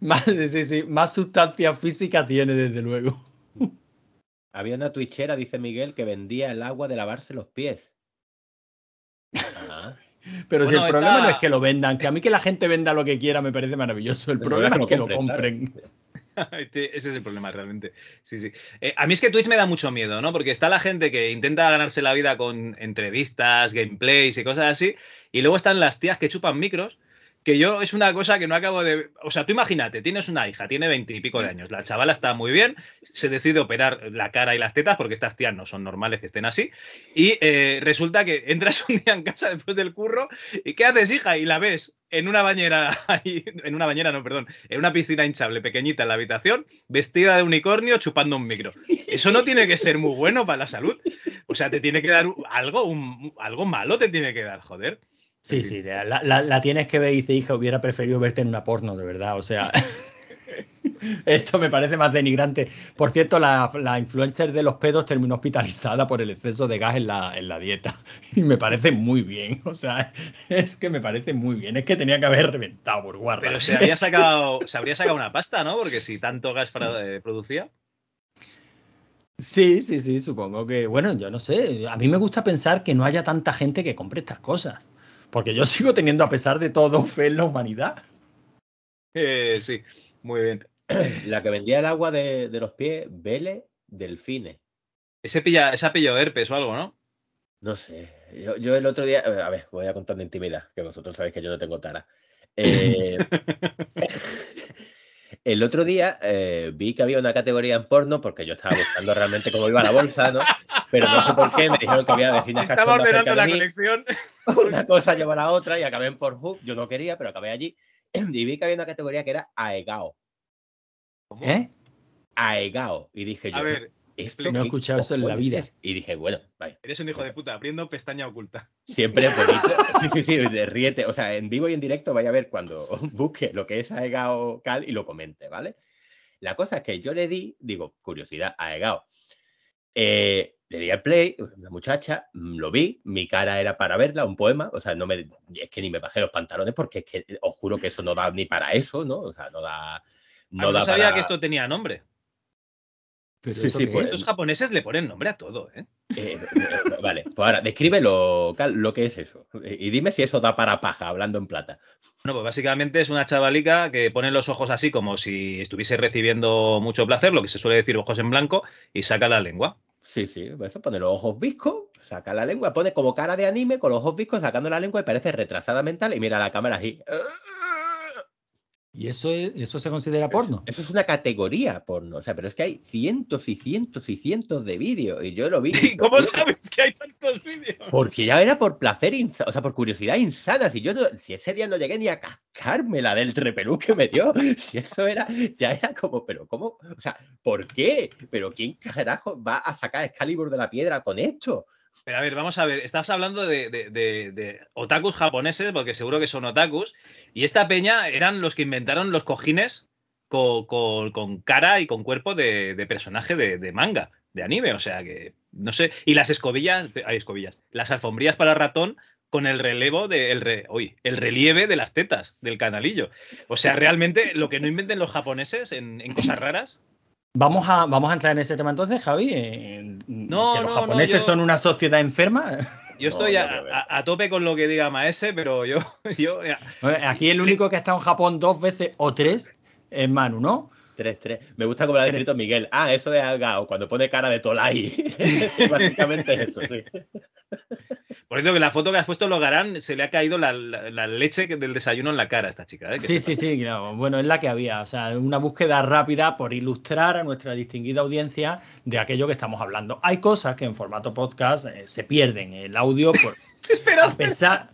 más, sí, sí, más sustancia física tiene, desde luego. Había una twitchera, dice Miguel, que vendía el agua de lavarse los pies. Pero si el problema no es que lo vendan, que a mí que la gente venda lo que quiera me parece maravilloso. El El problema es que lo compren, compren. [LAUGHS] Sí, Ese es el problema realmente. Sí, sí. Eh, a mí es que Twitch me da mucho miedo, ¿no? Porque está la gente que intenta ganarse la vida con entrevistas, gameplays y cosas así, y luego están las tías que chupan micros, que yo es una cosa que no acabo de... O sea, tú imagínate, tienes una hija, tiene veintipico de años, la chavala está muy bien, se decide operar la cara y las tetas, porque estas tías no son normales que estén así, y eh, resulta que entras [LAUGHS] un día en casa después del curro, ¿y qué haces, hija? Y la ves en una bañera, [LAUGHS] en una bañera, no, perdón, en una piscina hinchable pequeñita en la habitación, vestida de unicornio chupando un micro. Eso no tiene que ser muy bueno para la salud. O sea, te tiene que dar algo, algo malo te tiene que dar, joder. Sí, sí, la, la- la tienes que ver y dice, hija, hubiera preferido verte en una porno, de verdad. O sea, [LAUGHS] esto me parece más denigrante. Por cierto, la, la influencer de los pedos terminó hospitalizada por el exceso de gas en la, en la dieta. [LAUGHS] Y me parece muy bien. O sea, es que me parece muy bien. Es que tenía que haber reventado por guarda. Pero se habría sacado, se habría sacado una pasta, ¿no? Porque si tanto gas para- eh, producía. Sí, sí, sí, supongo que, bueno, yo no sé, a mí me gusta pensar que no haya tanta gente que compre estas cosas, porque yo [LAUGHS] sigo teniendo, a pesar de todo, [LAUGHS] fe en la humanidad. Eh, sí, muy bien. La que vendía el agua de, de los pies, Vele Delfine. Ese pilla, esa pilló herpes o algo, ¿no? No sé. Yo, yo el otro día. A ver, voy a contar de intimidad, que vosotros sabéis que yo no tengo tara. [LAUGHS] Eh, el otro día eh, vi que había una categoría en porno, porque yo estaba buscando realmente cómo iba la bolsa, ¿no? Pero no sé por qué me dijeron que había vecinas Estaba cachondas cerca ordenando de la mí. colección. Una cosa llevó a la otra y acabé en Pornhub. Yo no quería, pero acabé allí. [CLEARS THROAT] Y vi que había una categoría que era Aegao. ¿Cómo? ¿Eh? Aegao. Y dije yo. A ver, ¿esto no he escuchado eso en la vida. Y dije, bueno, vaya. eres un hijo de puta, abriendo pestaña oculta. Siempre bonito. [LAUGHS] Sí, sí, sí, de ríete. O sea, en vivo y en directo vaya a ver cuando [LAUGHS] busque lo que es Aegao Cal y lo comente, ¿vale? La cosa es que yo le di, digo, curiosidad, Aegao. Eh, le di al play, una muchacha, mm, lo vi, mi cara era para verla, un poema, o sea, no me, es que ni me bajé los pantalones porque es que os juro que eso no da ni para eso, ¿no? O sea, no da... No, da Ah, sabía para- que esto tenía nombre. Pero Sí, eso sí, qué pues, es? Esos japoneses le ponen nombre a todo, ¿eh? Eh, eh, vale, pues ahora, descríbelo, Cal, lo que es eso. Eh, Y dime si eso da para paja, hablando en plata. Bueno, pues básicamente es una chavalica que pone los ojos así como si estuviese recibiendo mucho placer, lo que se suele decir ojos en blanco, y saca la lengua. Sí, sí, pues eso pone los ojos viscos, saca la lengua, pone como cara de anime con los ojos viscos sacando la lengua y parece retrasada mental y mira la cámara así. ¿Y eso, es- eso se considera porno? Eso es una categoría porno, o sea, pero es que hay cientos y cientos y cientos de vídeos y yo lo vi. [LAUGHS] ¿Y cómo sabes que hay tantos vídeos? Porque ya era por placer, insa- o sea, por curiosidad insana. Si yo no- si ese día no llegué ni a cascarme la del repelú que me dio, [LAUGHS] si eso era, ya era como, pero ¿cómo? O sea, ¿por qué? ¿Pero quién carajo va a sacar Excalibur de la piedra con esto? Pero a ver, vamos a ver, estás hablando de, otakus japoneses, porque seguro que son otakus, y esta peña eran los que inventaron los cojines co- co- con, cara y con cuerpo de, personaje de, manga, de anime, o sea que, no sé, y las escobillas, hay escobillas, las alfombrillas para ratón con el relevo de, el, re- uy, el relieve de las tetas del canalillo. O sea, realmente lo que no inventen los japoneses en, en cosas raras. Vamos a, vamos a entrar en ese tema entonces, Javi. No, que los no, no, japoneses yo- son una sociedad enferma. Yo estoy no a, tope con lo que diga Maese, pero yo, [LAUGHS] yo ya, Aquí el único que ha estado en Japón dos veces o tres es Manu, ¿no? 3-3. Me gusta como lo ha descrito Miguel. Ah, eso de Algao, cuando pone cara de Tolai. [LAUGHS] Básicamente eso, sí. Por cierto, que la foto que has puesto Logarán se le ha caído la, la- la leche del desayuno en la cara a esta chica. ¿eh? Sí, sí, sí, claro. Bueno, es la que había. O sea, una búsqueda rápida por ilustrar a nuestra distinguida audiencia de aquello que estamos hablando. Hay cosas que en formato podcast eh, se pierden. El audio, por, [LAUGHS] Espera, a pesar.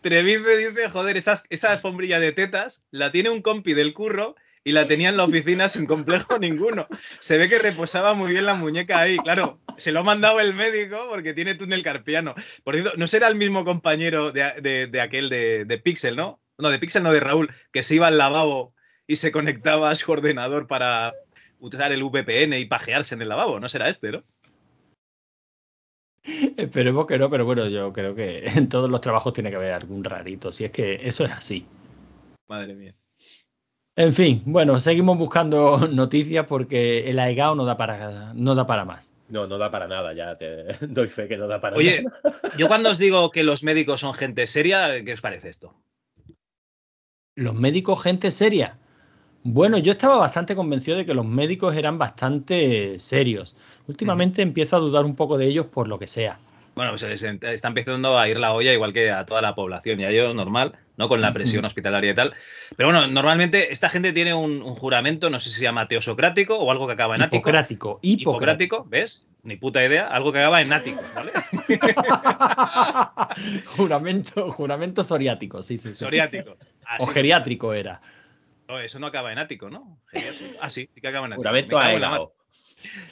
Trevice dice, joder, esas, esa alfombrilla de tetas la tiene un compi del curro y la tenía en la oficina sin complejo [LAUGHS] ninguno. Se ve que reposaba muy bien la muñeca ahí. Claro, se lo ha mandado el médico porque tiene túnel carpiano. Por cierto, no será el mismo compañero de, de aquel de, de Pixel, ¿no? No, de Pixel, no de Raúl, que se iba al lavabo y se conectaba a su ordenador para usar el VPN y pajearse en el lavabo. No será este, ¿no? [LAUGHS] Esperemos que no, pero bueno, yo creo que en todos los trabajos tiene que haber algún rarito, si es que eso es así. Madre mía. En fin, bueno, seguimos buscando [LAUGHS] noticias porque el AEGAO no da para, no da para más. No, no da para nada, ya te [LAUGHS] doy fe que no da para Oye, nada. [LAUGHS] yo cuando os digo que los médicos son gente seria, ¿qué os parece esto? ¿Los médicos gente seria? Bueno, yo estaba bastante convencido de que los médicos eran bastante serios. Últimamente empiezo a dudar un poco de ellos por lo que sea. Bueno, pues está empezando a ir la olla igual que a toda la población, y a ello normal, ¿no? Con la presión hospitalaria y tal. Pero bueno, normalmente esta gente tiene un, un juramento, no sé si se llama teosocrático o algo que acaba en ático. Hipocrático, hipocrático. Hipocrático, ¿ves? Ni puta idea, algo que acaba en ático, ¿vale? [LAUGHS] juramento, juramento soriático, sí, sí. sí. Soriático. O geriátrico era. No, eso no acaba en ático, ¿no? Geriátrico. Ah, sí, sí que acaba en ático. Juramento Me a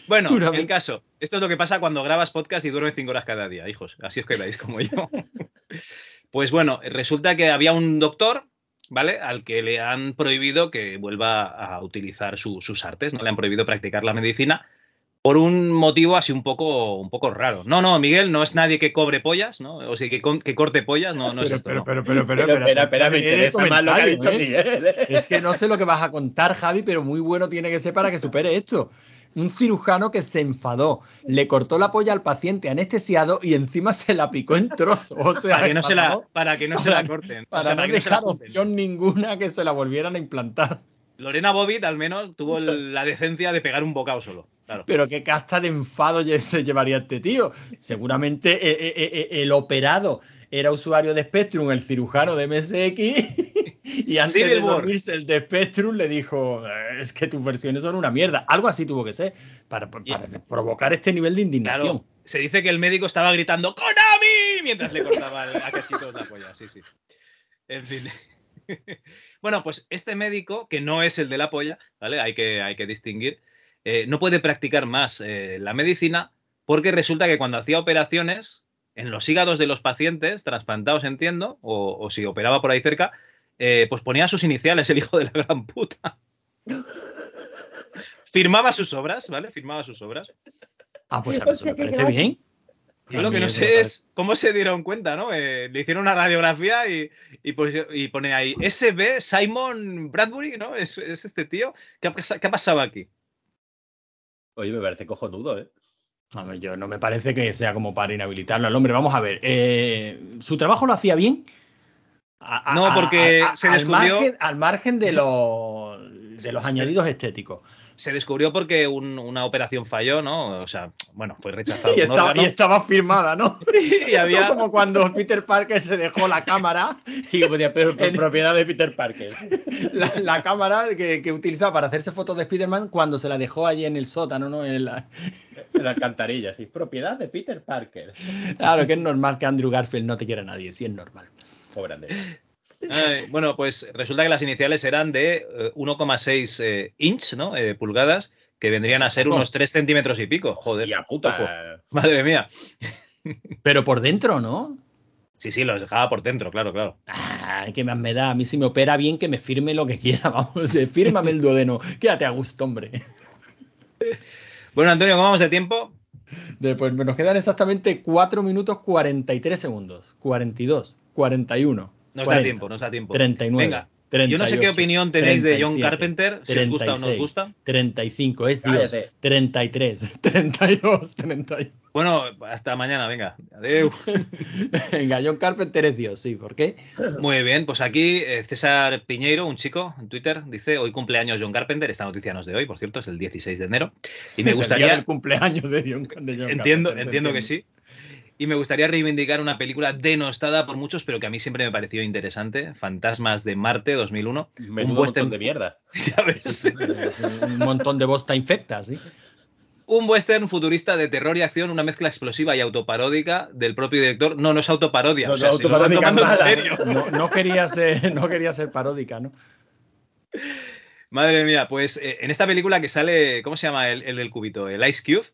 Bueno, Juramento. el caso. Esto es lo que pasa cuando grabas podcast y duermes cinco horas cada día, hijos. Así os quedáis como yo. [LAUGHS] pues bueno, resulta que había un doctor, ¿vale? Al que le han prohibido que vuelva a utilizar su- sus artes, ¿no? Le han prohibido practicar la medicina por un motivo así un poco, un poco raro. No, no, Miguel, no es nadie que cobre pollas, ¿no? O sea, que, con- que corte pollas, no, no es esto. no. pero, Pero espera, espera, me interesa más lo que ha dicho comentario, ¿eh? Miguel. ¿eh? Es que no sé lo que vas a contar, Javi, pero muy bueno tiene que ser para que supere esto. Un cirujano que se enfadó, le cortó la polla al paciente anestesiado y encima se la picó en trozos. O sea, Para que no se la, para que no se la corten. O Para sea, no que se la dejar opción ninguna que se la volvieran a implantar. Lorena Bobbitt al menos tuvo el- la decencia de pegar un bocado solo. Claro. Pero qué casta de enfado se llevaría este tío. Seguramente eh, eh, eh, el operado era usuario de Spectrum, el cirujano de MSX, [LAUGHS] y antes de dormirse el de Spectrum le dijo, "Eh, es que tus versiones son una mierda. Algo así tuvo que ser, para, para provocar este nivel de indignación. Claro, se dice que el médico estaba gritando ¡Konami! mientras le cortaba a cachitos la polla. Sí, sí. En fin. [LAUGHS] bueno, pues este médico, que no es el de la polla, ¿vale? Hay que, hay que distinguir, eh, no puede practicar más eh, la medicina porque resulta que cuando hacía operaciones en los hígados de los pacientes, trasplantados entiendo, o, o si operaba por ahí cerca, eh, pues ponía sus iniciales, el hijo de la gran puta. Firmaba sus obras, ¿vale? Firmaba sus obras. Ah, pues a mí eso me parece bien. Yo lo que no sé es cómo se dieron cuenta, ¿no? Eh, le hicieron una radiografía y, y, pues- y pone ahí SB Simon Bradbury, ¿no? Es, es este tío. ¿Qué ha, qué ha pasado aquí? Oye, me parece cojonudo, ¿eh? A ver, yo no me parece que sea como para inhabilitarlo al hombre. Vamos a ver, eh, ¿su trabajo lo hacía bien? A- a- No, porque se al descubrió- margen, al margen de los, de los Sí. añadidos estéticos. Se descubrió porque un- una operación falló, ¿no? O sea, bueno, fue rechazado [LAUGHS] Y un estaba, órgano y estaba firmada, ¿no? [LAUGHS] y había... Esto como cuando Peter Parker se dejó la cámara, Y ponía, pero por En- propiedad de Peter Parker. [LAUGHS] la, la cámara que, que utilizaba para hacerse fotos de Spider-Man cuando se la dejó allí en el sótano, ¿no? En la- En la alcantarilla, sí. Propiedad de Peter Parker. Claro que es normal que Andrew Garfield no te quiera nadie, sí es normal. Pobre Andrés. Ay, bueno, pues resulta que las iniciales eran de eh, 1,6 eh, inch, ¿no? Eh, pulgadas, que vendrían a ser unos 3 centímetros y pico. Joder, Hostia poco. puta. Madre mía. Pero por dentro, ¿no? Sí, sí, los dejaba por dentro, claro, claro. Ah, ¿qué más me da? A mí si me opera bien que me firme lo que quiera, [LAUGHS] vamos, eh, fírmame el duodeno. Quédate a gusto, hombre. Bueno, Antonio, ¿cómo vamos de tiempo? Después nos quedan exactamente 4 minutos 43 segundos. 42, 41. Nos 40, da tiempo, nos da tiempo. 39. Venga, yo no sé qué 38, opinión tenéis de John 37, Carpenter, si os gusta o no os 36, gusta. 35, es Dios. Cállate. 33, 32, 31. Bueno, hasta mañana, venga. Adeu. [LAUGHS] Venga, John Carpenter es Dios, sí, ¿por qué? Muy bien, pues aquí eh, César Piñeiro, un chico en Twitter, dice, hoy cumpleaños John Carpenter, esta noticia no es de hoy, por cierto, es el 16 de enero. Y me [LAUGHS] El gustaría... del cumpleaños de John, de John Entiendo, Carpenter, entiendo se que sí. Y me gustaría reivindicar una película denostada por muchos, pero que a mí siempre me pareció interesante, Fantasmas de Marte 2001. Menudo western- montón de mierda. [LAUGHS] Un montón de bosta infecta, ¿sí? Un western futurista de terror y acción, una mezcla explosiva y autoparódica del propio director. No, no es autoparodia, No, o sea, no, se autoparódica en serio. No, no quería ser, no quería ser paródica, ¿no? Madre mía, pues eh, en esta película que sale, ¿cómo se llama el, el del cubito? El Ice Cube,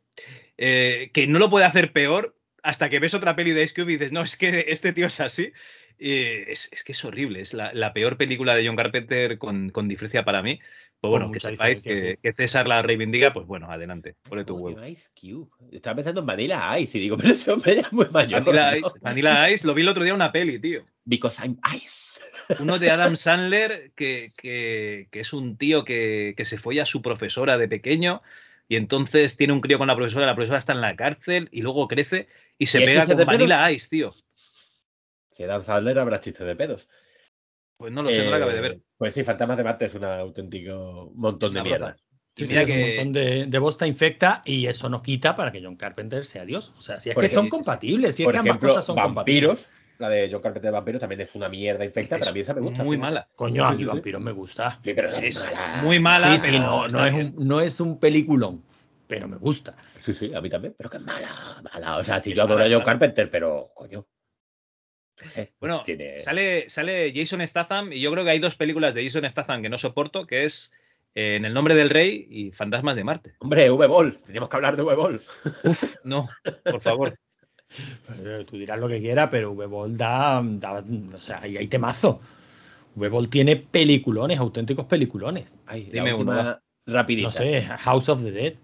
eh, que no lo puede hacer peor hasta que ves otra peli de Ice Cube y dices, no, es que este tío es así. Es, es que es horrible, es la, la peor película de John Carpenter con, con diferencia para mí. Pues bueno, que sepáis que, sí. que César la reivindica, pues bueno, adelante, pone tu huevo. Ice Cube. Estaba pensando en Vanilla Ice y digo, [LAUGHS] pero ese hombre ya es muy mayor. Vanilla ¿no? Ice, Vanilla Ice, lo vi el otro día en una peli, tío. Because I'm Ice. [LAUGHS] Uno de Adam Sandler, que, que- que es un tío que, que se folla a su profesora de pequeño y entonces tiene un crío con la profesora, la profesora está en la cárcel y luego crece y se ¿Y hay pega chistes con de pedos? Vanilla Ice, tío. Si Dan Sandler habrá chistes de pedos. Pues no lo sé, no la acabé de Eh, ver. Pues sí, Fantasmas de Marte es un auténtico montón de mierda. broza. Sí, mira es un que- montón de, de bosta infecta y eso no quita para que John Carpenter sea Dios. O sea, si es Por que ejemplo, son compatibles, si es Por que ambas ejemplo, cosas son compatibles. La de John Carpenter de Vampiros también es una mierda infecta, Es pero a mí esa me gusta. muy mala. Coño, a mí. Vampiros me gusta. Sí, pero Es mala. muy mala, sí, sí, pero no, no, es un, no es un peliculón, pero me gusta. Sí, sí, a mí también. Pero que mala, mala. O sea, si yo adoro a mala. Carpenter, pero coño. No sé. Bueno, tiene- sale, sale Jason Statham y yo creo que hay dos películas de Jason Statham que no soporto, que es eh, En el nombre del rey y Fantasmas de Marte. Hombre, V-Ball. Teníamos que hablar de V-Ball. No, por favor. Eh, Tú dirás lo que quieras, pero V-Ball da, da- O sea, ahí hay temazo. V-Ball tiene peliculones, auténticos peliculones. Ay, Dime la uno, última rapidita. No sé, House of the Dead.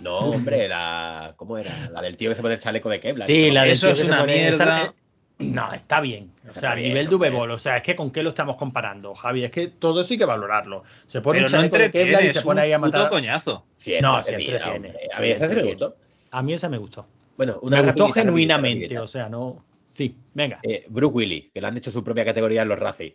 No, hombre, la. ¿Cómo era? La del tío que se pone el chaleco de Kevlar. Sí, la del Eso tío es que se una pone- mierda. esa- No, está bien. O sea, a nivel de. V-Ball, o sea, es que con qué lo estamos comparando, Javi. Es que todo eso hay que valorarlo. Se pone Pero un no chaleco de Kevlar y se pone ahí a puto matar. coñazo. Sí, es No, entretenida, entretiene, hombre. A mí esa sí me gustó. A mí esa me gustó. Bueno, una me gustó genuinamente, rapidita, o sea, no. Sí, venga. Eh, Bruce Willis, que le han hecho su propia categoría en los Razzies.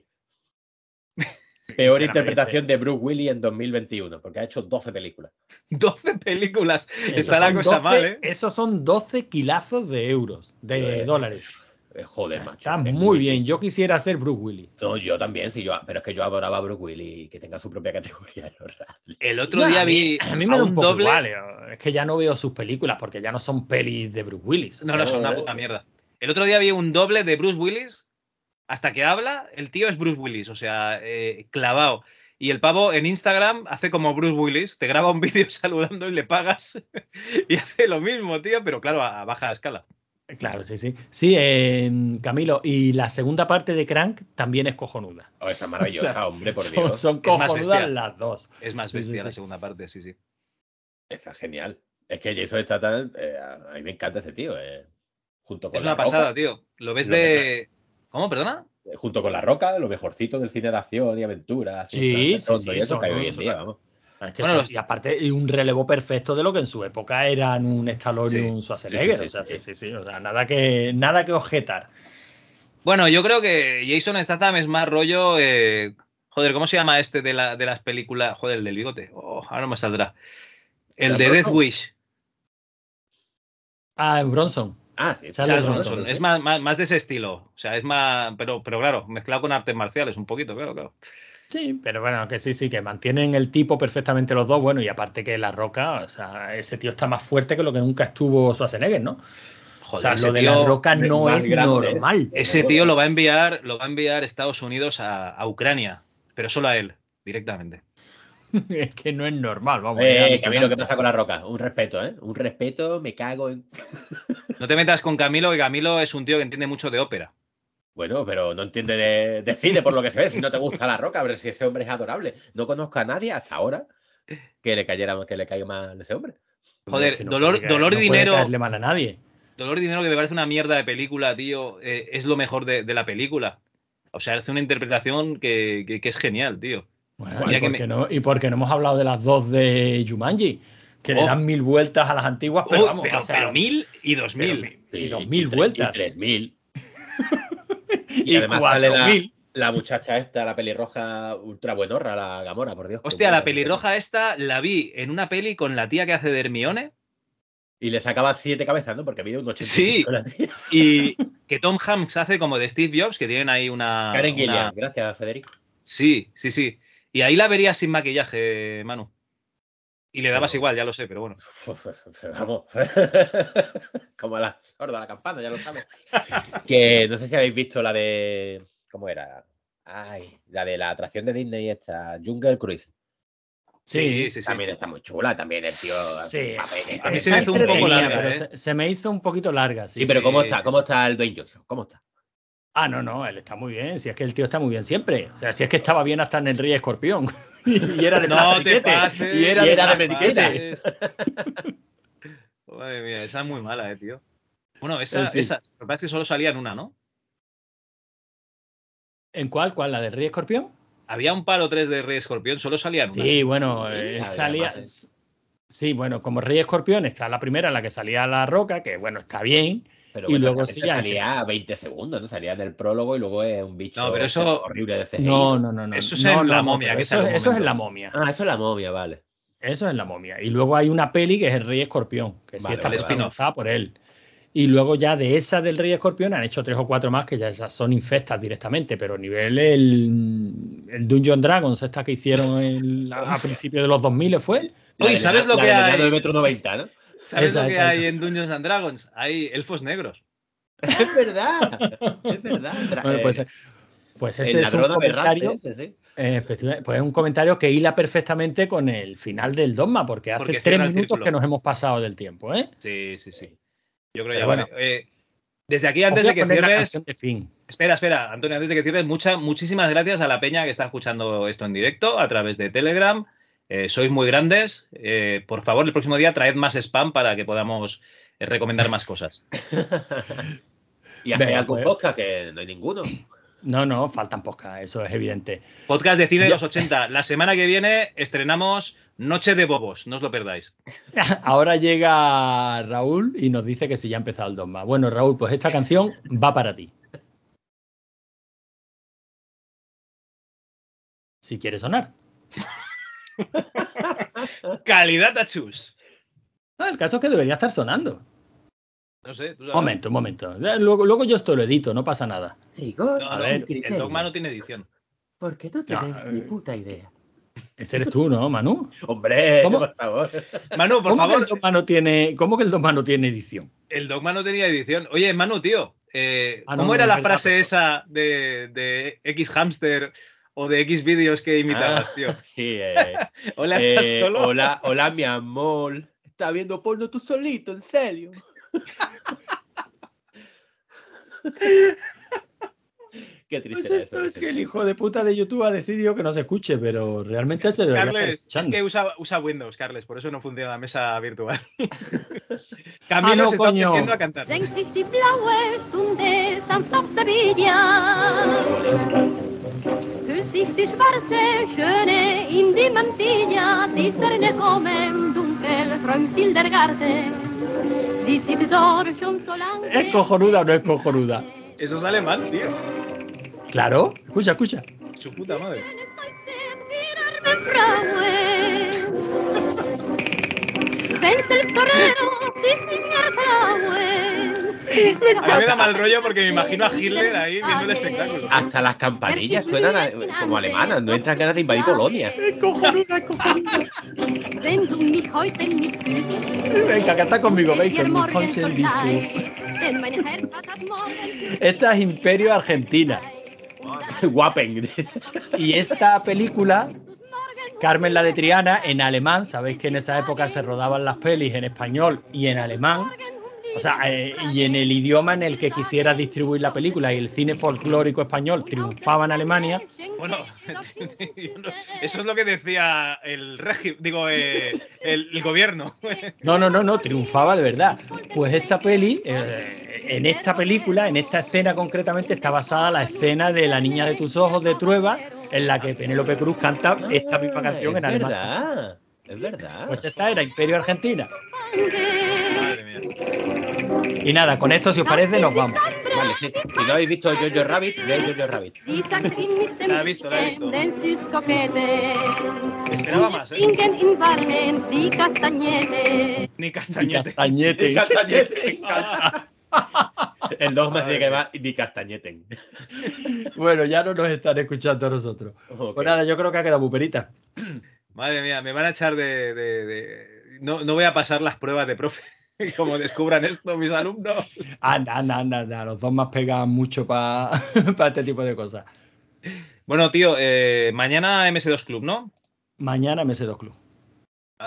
[LAUGHS] Peor interpretación de Bruce Willis en 2021, porque ha hecho 12 películas. [LAUGHS] 12 películas. Está la son cosa 12 mal, ¿eh? Esos son 12 kilazos de euros, de Eh, dólares. Eh, Joder, macho. Está es muy bien. Yo quisiera ser Bruce Willis. No, yo también, sí, yo, pero es que yo adoraba a Bruce Willis y que tenga su propia categoría. [LAUGHS] El otro No, día a mí- vi A mí me da un poco doble. igual. eh, Es que ya no veo sus películas porque ya no son pelis de Bruce Willis. o No, sea, no, son una puta mierda. El otro día vi un doble de Bruce Willis. Hasta que habla, el tío es Bruce Willis, o sea, eh, clavado. Y el pavo en Instagram hace como Bruce Willis, te graba un [LAUGHS] vídeo saludando y le pagas. [LAUGHS] y hace lo mismo, tío, pero claro, a, a baja escala. Claro, sí, sí. Sí, eh, Camilo, y la segunda parte de Crank también es cojonuda. Oh, esa es maravillosa, [LAUGHS] O sea, hombre, por Son, Dios. son más cojonudas las dos. Es más Sí, sí, bestia la sí. segunda parte, sí, sí. Esa es genial. Es que Jason Statham, eh, a mí me encanta ese tío. eh. Junto con Es La una pasada, tío. Lo ves Lo de. ¿Cómo, perdona? eh, Junto con La Roca, lo mejorcito del cine de acción y aventura. Sí, sí, sí, y eso hay hoy en día, vamos. Es que Bueno, son- los- Y aparte, un relevo perfecto de lo que en su época eran un Stallone Sí, y un Schwarzenegger. sí, sí, o sea, sí, sí, sí, sí. O sea, nada que, nada que objetar. Bueno, yo creo que Jason Statham es más rollo. eh, Joder, ¿cómo se llama este de, la, de las películas? Joder, el del bigote. Oh, ahora no me saldrá. El de ¿Bronson? Death Wish. Ah, Bronson. Ah, sí. Charles Charles Bronson, Bronson. Es más, más, más de ese estilo. O sea, es más. Pero, pero claro, mezclado con artes marciales un poquito, claro, claro. Sí, pero bueno, que sí, sí, que mantienen el tipo perfectamente los dos. Bueno, y aparte que La Roca, o sea, ese tío está más fuerte que lo que nunca estuvo Schwarzenegger, ¿no? Joder, o sea, lo de La Roca no es grande, ¿eh? normal. Ese tío lo va a enviar, lo va a enviar Estados Unidos a, a Ucrania, pero solo a él, directamente. [LAUGHS] es que no es normal, vamos. Eh, ¿qué alucinante. pasa con La Roca? Un respeto, ¿eh? Un respeto, me cago en... [LAUGHS] No te metas con Camilo, que Camilo es un tío que entiende mucho de ópera. Bueno, pero no entiende de, de cine por lo que se ve. Si no te gusta La Roca, pero si ese hombre es adorable. No conozco a nadie hasta ahora que le cayera, que le caiga mal ese hombre. Joder, dolor- caer- dolor y puede dinero. caerle mal a nadie. Dolor y Dinero, que me parece una mierda de película, tío, eh, es lo mejor de, de la película. O sea, hace una interpretación que, que- que es genial, tío. Bueno, y, me- no, y porque no hemos hablado de las dos de Jumanji, que le Oh. dan mil vueltas a las antiguas, pero Oh, vamos, pero, o sea, pero mil y dos pero mil. y dos mil vueltas. Y tres mil. [LAUGHS] y, Y además cuatro sale la, mil. la muchacha esta, la pelirroja ultra buenorra, la Gamora, por Dios. Hostia, la pelirroja esta la vi en una peli con la tía que hace de Hermione Y le sacaba siete cabezas, ¿no? Porque mide un 85 Sí. la tía. y [LAUGHS] que Tom Hanks hace como de Steve Jobs, que tienen ahí una... Karen una- Gillian, gracias, Federico. Sí, sí, sí. Y ahí la verías sin maquillaje, Manu. Y le dabas igual, ya lo sé, pero bueno. [LAUGHS] Vamos. [LAUGHS] Como la sorda la campana, ya lo sabes. [LAUGHS] que no sé si habéis visto la de. ¿Cómo era? Ay, la de la atracción de Disney esta, Jungle Cruise. Sí, sí, sí. También está muy chula, también el tío. Sí. A mí se me hizo un poco larga, pero ¿eh? se, se me hizo un poquito larga. Sí, Sí, pero sí, ¿cómo está? sí, ¿Cómo sí. está el Dwayne Johnson? ¿Cómo está? Ah, no, no, él está muy bien. Si es que el tío está muy bien siempre. O sea, si es que estaba bien hasta en el Rey Escorpión. [LAUGHS] y era de No te pases. Y era Y de era de plastiquete. pases. [LAUGHS] Madre mía, esa es muy mala, eh, tío. Bueno, esa, En fin. esa, lo que pasa es que solo salía en una, ¿no? ¿En cuál? ¿Cuál? ¿La del Rey Escorpión? Había un par o tres de Rey Escorpión, solo salía en una. Sí, bueno, eh, salía. Sí, bueno, como Rey Escorpión está la primera en la que salía la roca, que bueno, está bien. Pero Y bueno, luego sí, ya- salía a 20 segundos, ¿no? Salía del prólogo y luego es un bicho No, pero eso- horrible de CGI. No, no, no, no. Eso es no, en no, La no, momia, que Eso, un eso es en la momia. Ah, eso es la momia, vale. Eso es en la momia. Y luego hay una peli que es el Rey Escorpión, que sí Vale, está vale, por él. Y luego ya de esa del Rey Escorpión han hecho tres o cuatro más que ya esas son infestas directamente, pero nivel el, el Dungeon Dragons, esta que hicieron la- a principios de los 2000 fue. La Oye, ¿sabes ena- lo la que hay? metro 90, ¿no? ¿Sabes Esa, lo que esa, hay esa. en Dungeons and Dragons? Hay elfos negros. Es verdad, es verdad. Bueno, pues, eh, pues el ese es un comentario, aberrante ese, sí. eh, efectivamente, pues es un comentario que hila perfectamente con el final del dogma, porque hace Porque tres minutos que nos hemos pasado del tiempo, ¿eh? Sí, sí, sí. Yo creo Pero ya bueno. vale. Eh, desde aquí, antes de que cierres, de fin. Espera, espera, Antonio, antes de que cierres, mucha, muchísimas gracias a la peña que está escuchando esto en directo a través de Telegram. Eh, sois muy grandes. Eh, por favor, el próximo día traed más spam para que podamos eh, recomendar más cosas. [LAUGHS] Y hacer algún pues. podcast que no hay ninguno. No, no, faltan podcast, eso es evidente. Podcast de cine de los 80. La semana que viene estrenamos Noche de Bobos, no os lo perdáis. [LAUGHS] Ahora llega Raúl y nos dice que si ya ha empezado el dogma. Bueno, Raúl, pues esta canción va para ti. Si quieres sonar. [LAUGHS] Calidad a chus. No, el caso es que debería estar sonando. No sé, tú sabes. momento, un momento. Luego, luego yo esto lo edito, no pasa nada. Igor, No, A no, ver, el dogma no tiene edición. Porque no No, tenéis ni eh. puta idea. Ese eres tú, ¿no, Manu? [LAUGHS] Hombre, ¿Cómo? por favor. [LAUGHS] Manu, por ¿Cómo, que favor, el dogma no tiene, ¿Cómo que el dogma no tiene edición? el dogma no tenía edición. Oye, Manu, tío, eh, Ah, no, ¿cómo no, era la frase por esa de, de X hamster o de X vídeos que imitabas, Ah, tío? [LAUGHS] Sí, [LAUGHS] eh, Hola, ¿estás eh, solo? Hola, hola, mi amor. Estás viendo porno tú solito, en serio. [LAUGHS] Qué triste Pues esto eso, es que el hijo de puta de YouTube ha decidido que no se escuche, pero realmente se debería estar Carles, es que usa, usa Windows, Carles, por eso no funciona la mesa virtual. Camilo Ah, no, se está coño. aprendiendo a cantar. Senkt sich die blaue Stunde sanft auf der Villa. Hüllt sich die schwarze Schöne in die Mantilla. Die Sterne kommen dunkel vom Sildergarten. Sie sitzt dort schon so lange. ¿Es cojonuda o no es cojonuda? Eso sale mal, tío. Claro, escucha, escucha. Su puta madre. [LAUGHS] Torero ertrauen. A mí me da mal rollo porque me imagino a Hitler ahí viendo el espectáculo. Hasta las campanillas suenan a- como alemanas, no entran ganas de invadir Polonia. Es cojonuda, es cojonuda. Venga, canta conmigo, Bacon, Esta es Imperio Argentina. Guapen. Y esta película, Carmen la de Triana, en alemán, sabéis que en esa época se rodaban las pelis en español y en alemán. O sea, eh, y en el idioma en el que quisiera distribuir la película y el cine folclórico español triunfaba en Alemania, Bueno, [LAUGHS] eso es lo que decía el régimen, digo, eh, el, el gobierno. [LAUGHS] No, no, no, no, triunfaba de verdad. Pues esta peli, eh, en esta película, en esta escena concretamente, está basada la escena de La niña de tus ojos de Trueba, en la que Penélope Cruz canta esta misma canción Ah, en alemán. Es verdad. Pues esta era Imperio Argentina. Madre mía. Y nada, con esto, si os parece, nos vamos. Vale, sí. Si no habéis visto Jojo Rabbit, veis Jojo Rabbit. [LAUGHS] La he visto, la he visto. Esperaba más, ¿eh? Die Kastagnette. Ni castañete. Castañete. [LAUGHS] Castañete. [LAUGHS] El dogma tiene que va ni castañeten. Bueno, ya no nos están escuchando a nosotros. Ok. Pues nada, yo creo que ha quedado muy perita. [CLEARS THROAT] Madre mía, me van a echar de. de- de- No, no voy a pasar las pruebas de profe. [LAUGHS] Como descubran esto mis alumnos. Anda, anda, anda, anda. Los dos más pegan mucho para [LAUGHS] este tipo de cosas. Bueno, tío, eh, mañana MS2 Club, ¿no? Mañana MS2 Club.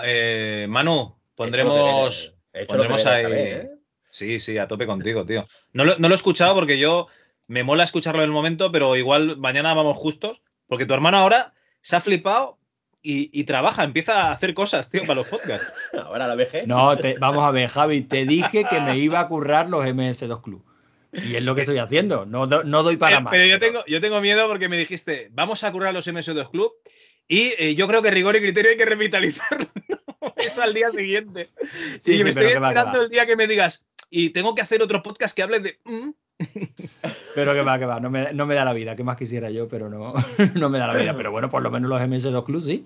Eh, Manu, pondremos. he pondremos ahí. ¿eh? Sí, sí, a tope contigo, tío. No lo, no lo he escuchado porque yo me mola escucharlo en el momento, pero igual mañana vamos justos. Porque tu hermano ahora se ha flipado y, y trabaja, empieza a hacer cosas, tío, para los podcasts. [LAUGHS] Ahora la vejez. No, te- vamos a ver, Javi, te dije que me iba a currar los MS2 Club. Y es lo que estoy haciendo. No, do- no doy para Eh, más. pero yo tengo, yo tengo miedo porque me dijiste, vamos a currar los MS2 Club y eh, yo creo que rigor y criterio hay que revitalizarlo. [LAUGHS] Eso al día siguiente. Sí, y sí, me estoy esperando va. el día que me digas, y tengo que hacer otro podcast que hable de... mm". Pero que va, que va. No me, no me da la vida. Que más quisiera yo, pero no, [LAUGHS] no me da la vida. Pero bueno, por lo menos los MS2 Club sí.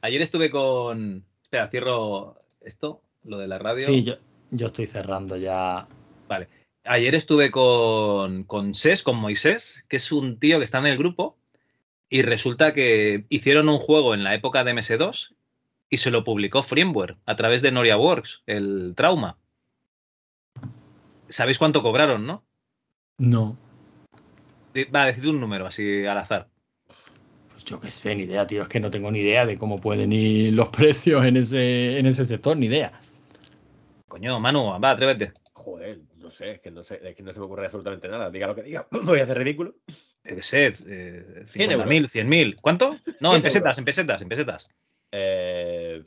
Ayer estuve con... Espera, cierro esto, lo de la radio. Sí, yo, yo estoy cerrando ya. Vale. Ayer estuve con, con Ses, con Moisés, que es un tío que está en el grupo, y resulta que hicieron un juego en la época de MS2 y se lo publicó Framework a través de Noria Works, el Trauma. ¿Sabéis cuánto cobraron, no? No. Va, decid un número así al azar. Pues yo qué sé, ni idea, tío. Es que no tengo ni idea de cómo pueden ir los [LAUGHS] precios en ese, en ese sector, ni idea. Coño, Manu, va, atrévete. Joder, no sé, es que no sé, es que no se me ocurre absolutamente nada. Diga lo que diga, [LAUGHS] voy a hacer ridículo. Yo qué sé, eh, 100 euros. 50.000, 100.000. ¿Cuánto? No, 100 en pesetas, euros. en pesetas, en pesetas. Eh,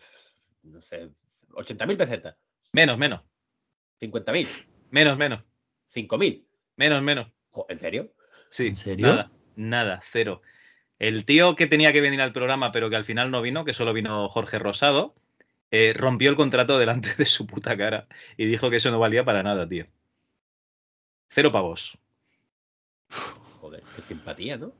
no sé, 80.000 pesetas, Menos, menos, 50.000, menos, menos, 5.000. menos, menos. ¿En serio? Sí, ¿En serio? Nada, nada, cero. El tío que tenía que venir al programa, pero que al final no vino, que solo vino Jorge Rosado, eh, rompió el contrato delante de su puta cara y dijo que eso no valía para nada, tío. Cero pavos. Joder, qué simpatía, ¿no?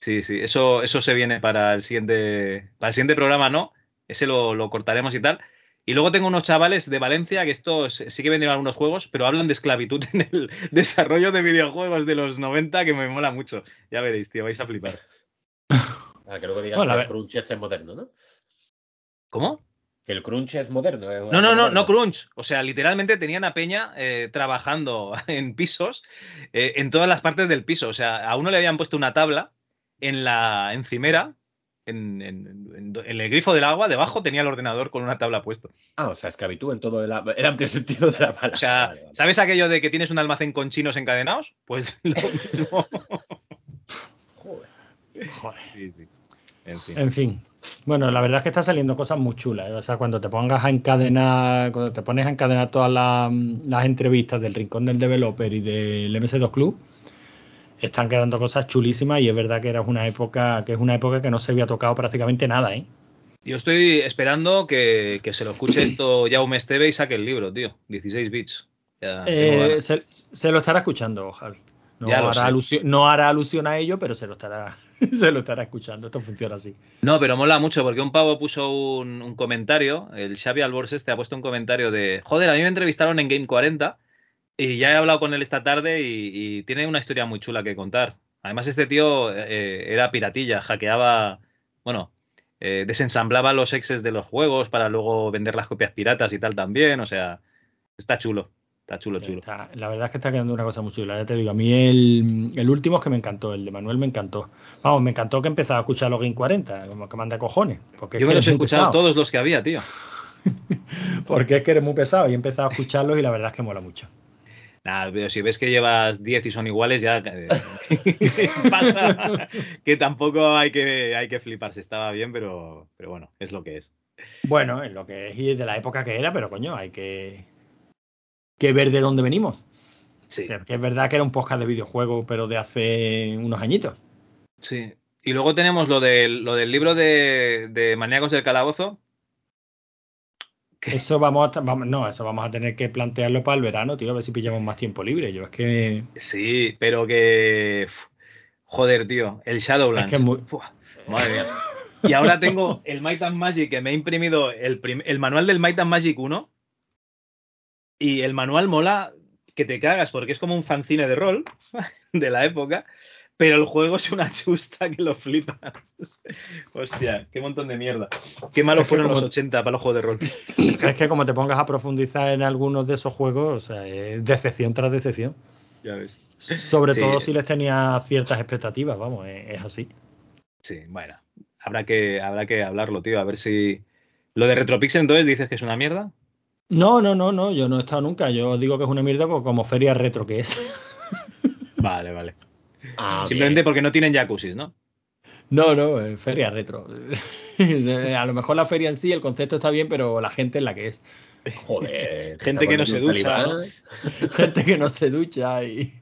Sí, sí, eso, eso se viene para el siguiente, para el siguiente programa, ¿no? Ese lo, lo cortaremos y tal. Y luego tengo unos chavales de Valencia que estos sí que vendieron algunos juegos, pero hablan de esclavitud en el [LAUGHS] desarrollo de videojuegos de los 90 que me mola mucho. Ya veréis, tío, vais a flipar. Para [LAUGHS] que luego digan Bueno, que el crunch este es moderno, ¿no? ¿Cómo? Que el crunch es moderno. es No, no, no, no crunch. O sea, literalmente tenían a Peña eh, trabajando [LAUGHS] en pisos, eh, en todas las partes del piso. O sea, a uno le habían puesto una tabla en la encimera, en, en- en- en el grifo del agua, debajo tenía el ordenador con una tabla puesto. Ah, o sea, esclavitud en todo el, el amplio sentido de la palabra. O sea, Vale, vale. ¿sabes aquello de que tienes un almacén con chinos encadenados? Pues [LAUGHS] lo mismo. Joder. Joder. Sí, sí. En fin. En fin. Bueno, la verdad es que está saliendo cosas muy chulas. ¿eh? O sea, cuando te pongas a encadenar, cuando te pones a encadenar todas las, las entrevistas del Rincón del Developer y del MS2 Club, están quedando cosas chulísimas y es verdad que era una época, que es una época que no se había tocado prácticamente nada, ¿eh? Yo estoy esperando que, que se lo escuche esto Jaume Esteve y saque el libro, tío. 16 bits. Ya, Eh, se, se lo estará escuchando, Javi. No hará, alusión, no hará alusión a ello, pero se lo estará, [LAUGHS] se lo estará escuchando. Esto funciona así. No, pero mola mucho porque un pavo puso un, un comentario, el Xavi Albors este ha puesto un comentario de, joder, a mí me entrevistaron en Game 40 y ya he hablado con él esta tarde y, y tiene una historia muy chula que contar. Además este tío eh, era piratilla, hackeaba, bueno, eh, desensamblaba los exes de los juegos para luego vender las copias piratas y tal también, o sea, está chulo, está chulo, Sí, chulo. está- la verdad es que está quedando una cosa muy chula. Ya te digo, a mí el, el último es que me encantó, el de Manuel me encantó. Vamos, me encantó que empezaba a escuchar los Game 40, como que manda cojones. Porque es Yo que me los he escuchado pesado. todos los que había, tío. [LAUGHS] Porque es que eres muy pesado y he empezado a escucharlos y la verdad es que mola mucho. Nada, pero si ves que llevas 10 y son iguales, ya eh, [LAUGHS] [LAUGHS] pasa que tampoco hay que, hay que fliparse. Estaba bien, pero, pero bueno, es lo que es. Bueno, es lo que es y de la época que era, pero coño, hay que, que ver de dónde venimos. Sí, Que, que es verdad que era un podcast de videojuegos, pero de hace unos añitos. sí. Y luego tenemos lo del, lo del libro de, de Maníacos del Calabozo. [LAUGHS] Eso vamos a, vamos, no, eso vamos a tener que plantearlo para el verano, tío, a ver si pillamos más tiempo libre. Yo es que Sí, pero que. joder, tío, el Shadowlands. Es que es muy- Uf, madre mía. Y ahora tengo el Might and Magic que me he imprimido el, prim- el manual del Might and Magic 1. Y el manual mola que te cagas porque es como un fanzine de rol [LAUGHS] de la época. Pero el juego es una chusta que lo flipas. Hostia, qué montón de mierda. Qué malos Es que fueron como- los 80 para los juegos de rol. es que como te pongas a profundizar en algunos de esos juegos, o sea, es decepción tras decepción. Ya ves. Sobre Sí. todo si les tenía ciertas expectativas, vamos, es, es así. Sí, bueno. Habrá que, habrá que hablarlo, tío. A ver si. Lo de Retropixel, entonces, dices que es una mierda. No, no, no, no, yo no he estado nunca. Yo digo que es una mierda pues, como feria retro que es. Vale, vale. Ah, Simplemente bien. porque no tienen jacuzzis, ¿no? No, no, eh, feria retro. [LAUGHS] A lo mejor la feria en sí, el concepto está bien, pero la gente es la que es. Joder. [LAUGHS] te Gente que no se ducha, talibán. [LAUGHS] Gente que no se ducha y.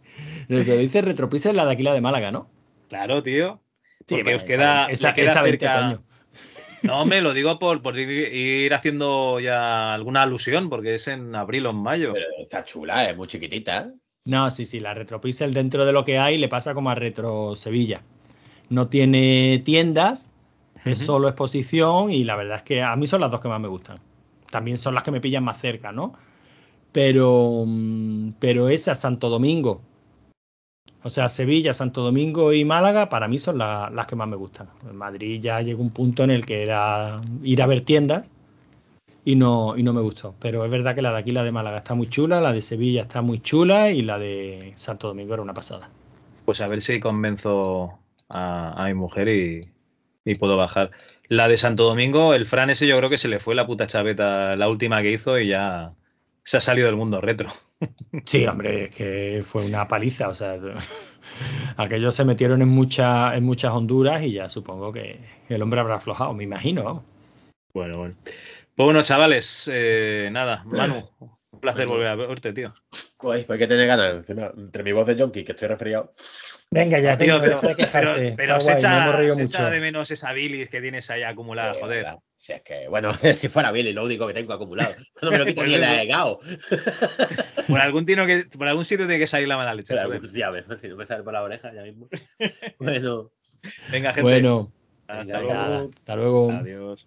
Pero dice Retropixel la de aquí, la de Málaga, ¿no? Claro, tío. Sí, Porque bueno, os queda. esa, queda esa cerca-. No, hombre, lo digo por, por ir, ir haciendo ya alguna alusión, porque es en abril o en mayo. Pero está chula, es muy chiquitita. No, sí, sí, la Retropixel dentro de lo que hay le pasa como a Retro Sevilla. No tiene tiendas, es solo exposición y la verdad es que a mí son las dos que más me gustan. También son las que me pillan más cerca, ¿no? Pero, mm, pero esa, Santo Domingo, o sea, Sevilla, Santo Domingo y Málaga, para mí son la- las que más me gustan. En Madrid ya llegó un punto en el que era ir a ver tiendas y no, y no me gustó. Pero es verdad que la de aquí, la de Málaga, está muy chula, la de Sevilla está muy chula y la de Santo Domingo era una pasada. Pues a ver si convenzo a, a mi mujer y, y puedo bajar. La de Santo Domingo, el Fran ese yo creo que se le fue la puta chaveta, la última que hizo y ya se ha salido del mundo retro. [LAUGHS] Sí, hombre, es que fue una paliza, o sea, [LAUGHS] aquellos se metieron en, mucha, en muchas Honduras y ya supongo que el hombre habrá aflojado, me imagino. Bueno, bueno. Pues bueno, chavales, eh, nada, [LAUGHS] Manu, un placer volver a verte, tío. Pues hay que tener ganas. Encima, entre mi voz de Jonky, que estoy resfriado. Venga ya, Tío, Toño, pero, pero- pero se, guay, echa, se mucho. echa de menos esa bilis que tienes ahí acumulada, Eh, joder. verdad. Si es que, bueno, [LAUGHS] si fuera Billy, lo único que tengo acumulado. No me lo quito [LAUGHS] Pues ni el eso. agregado. Por algún, tino que, por algún sitio tiene que salir la mala leche. Pues, ya ves, si no me sale por la oreja ya mismo. Bueno, Venga, gente. Bueno, hasta venga, luego. hasta luego. Adiós.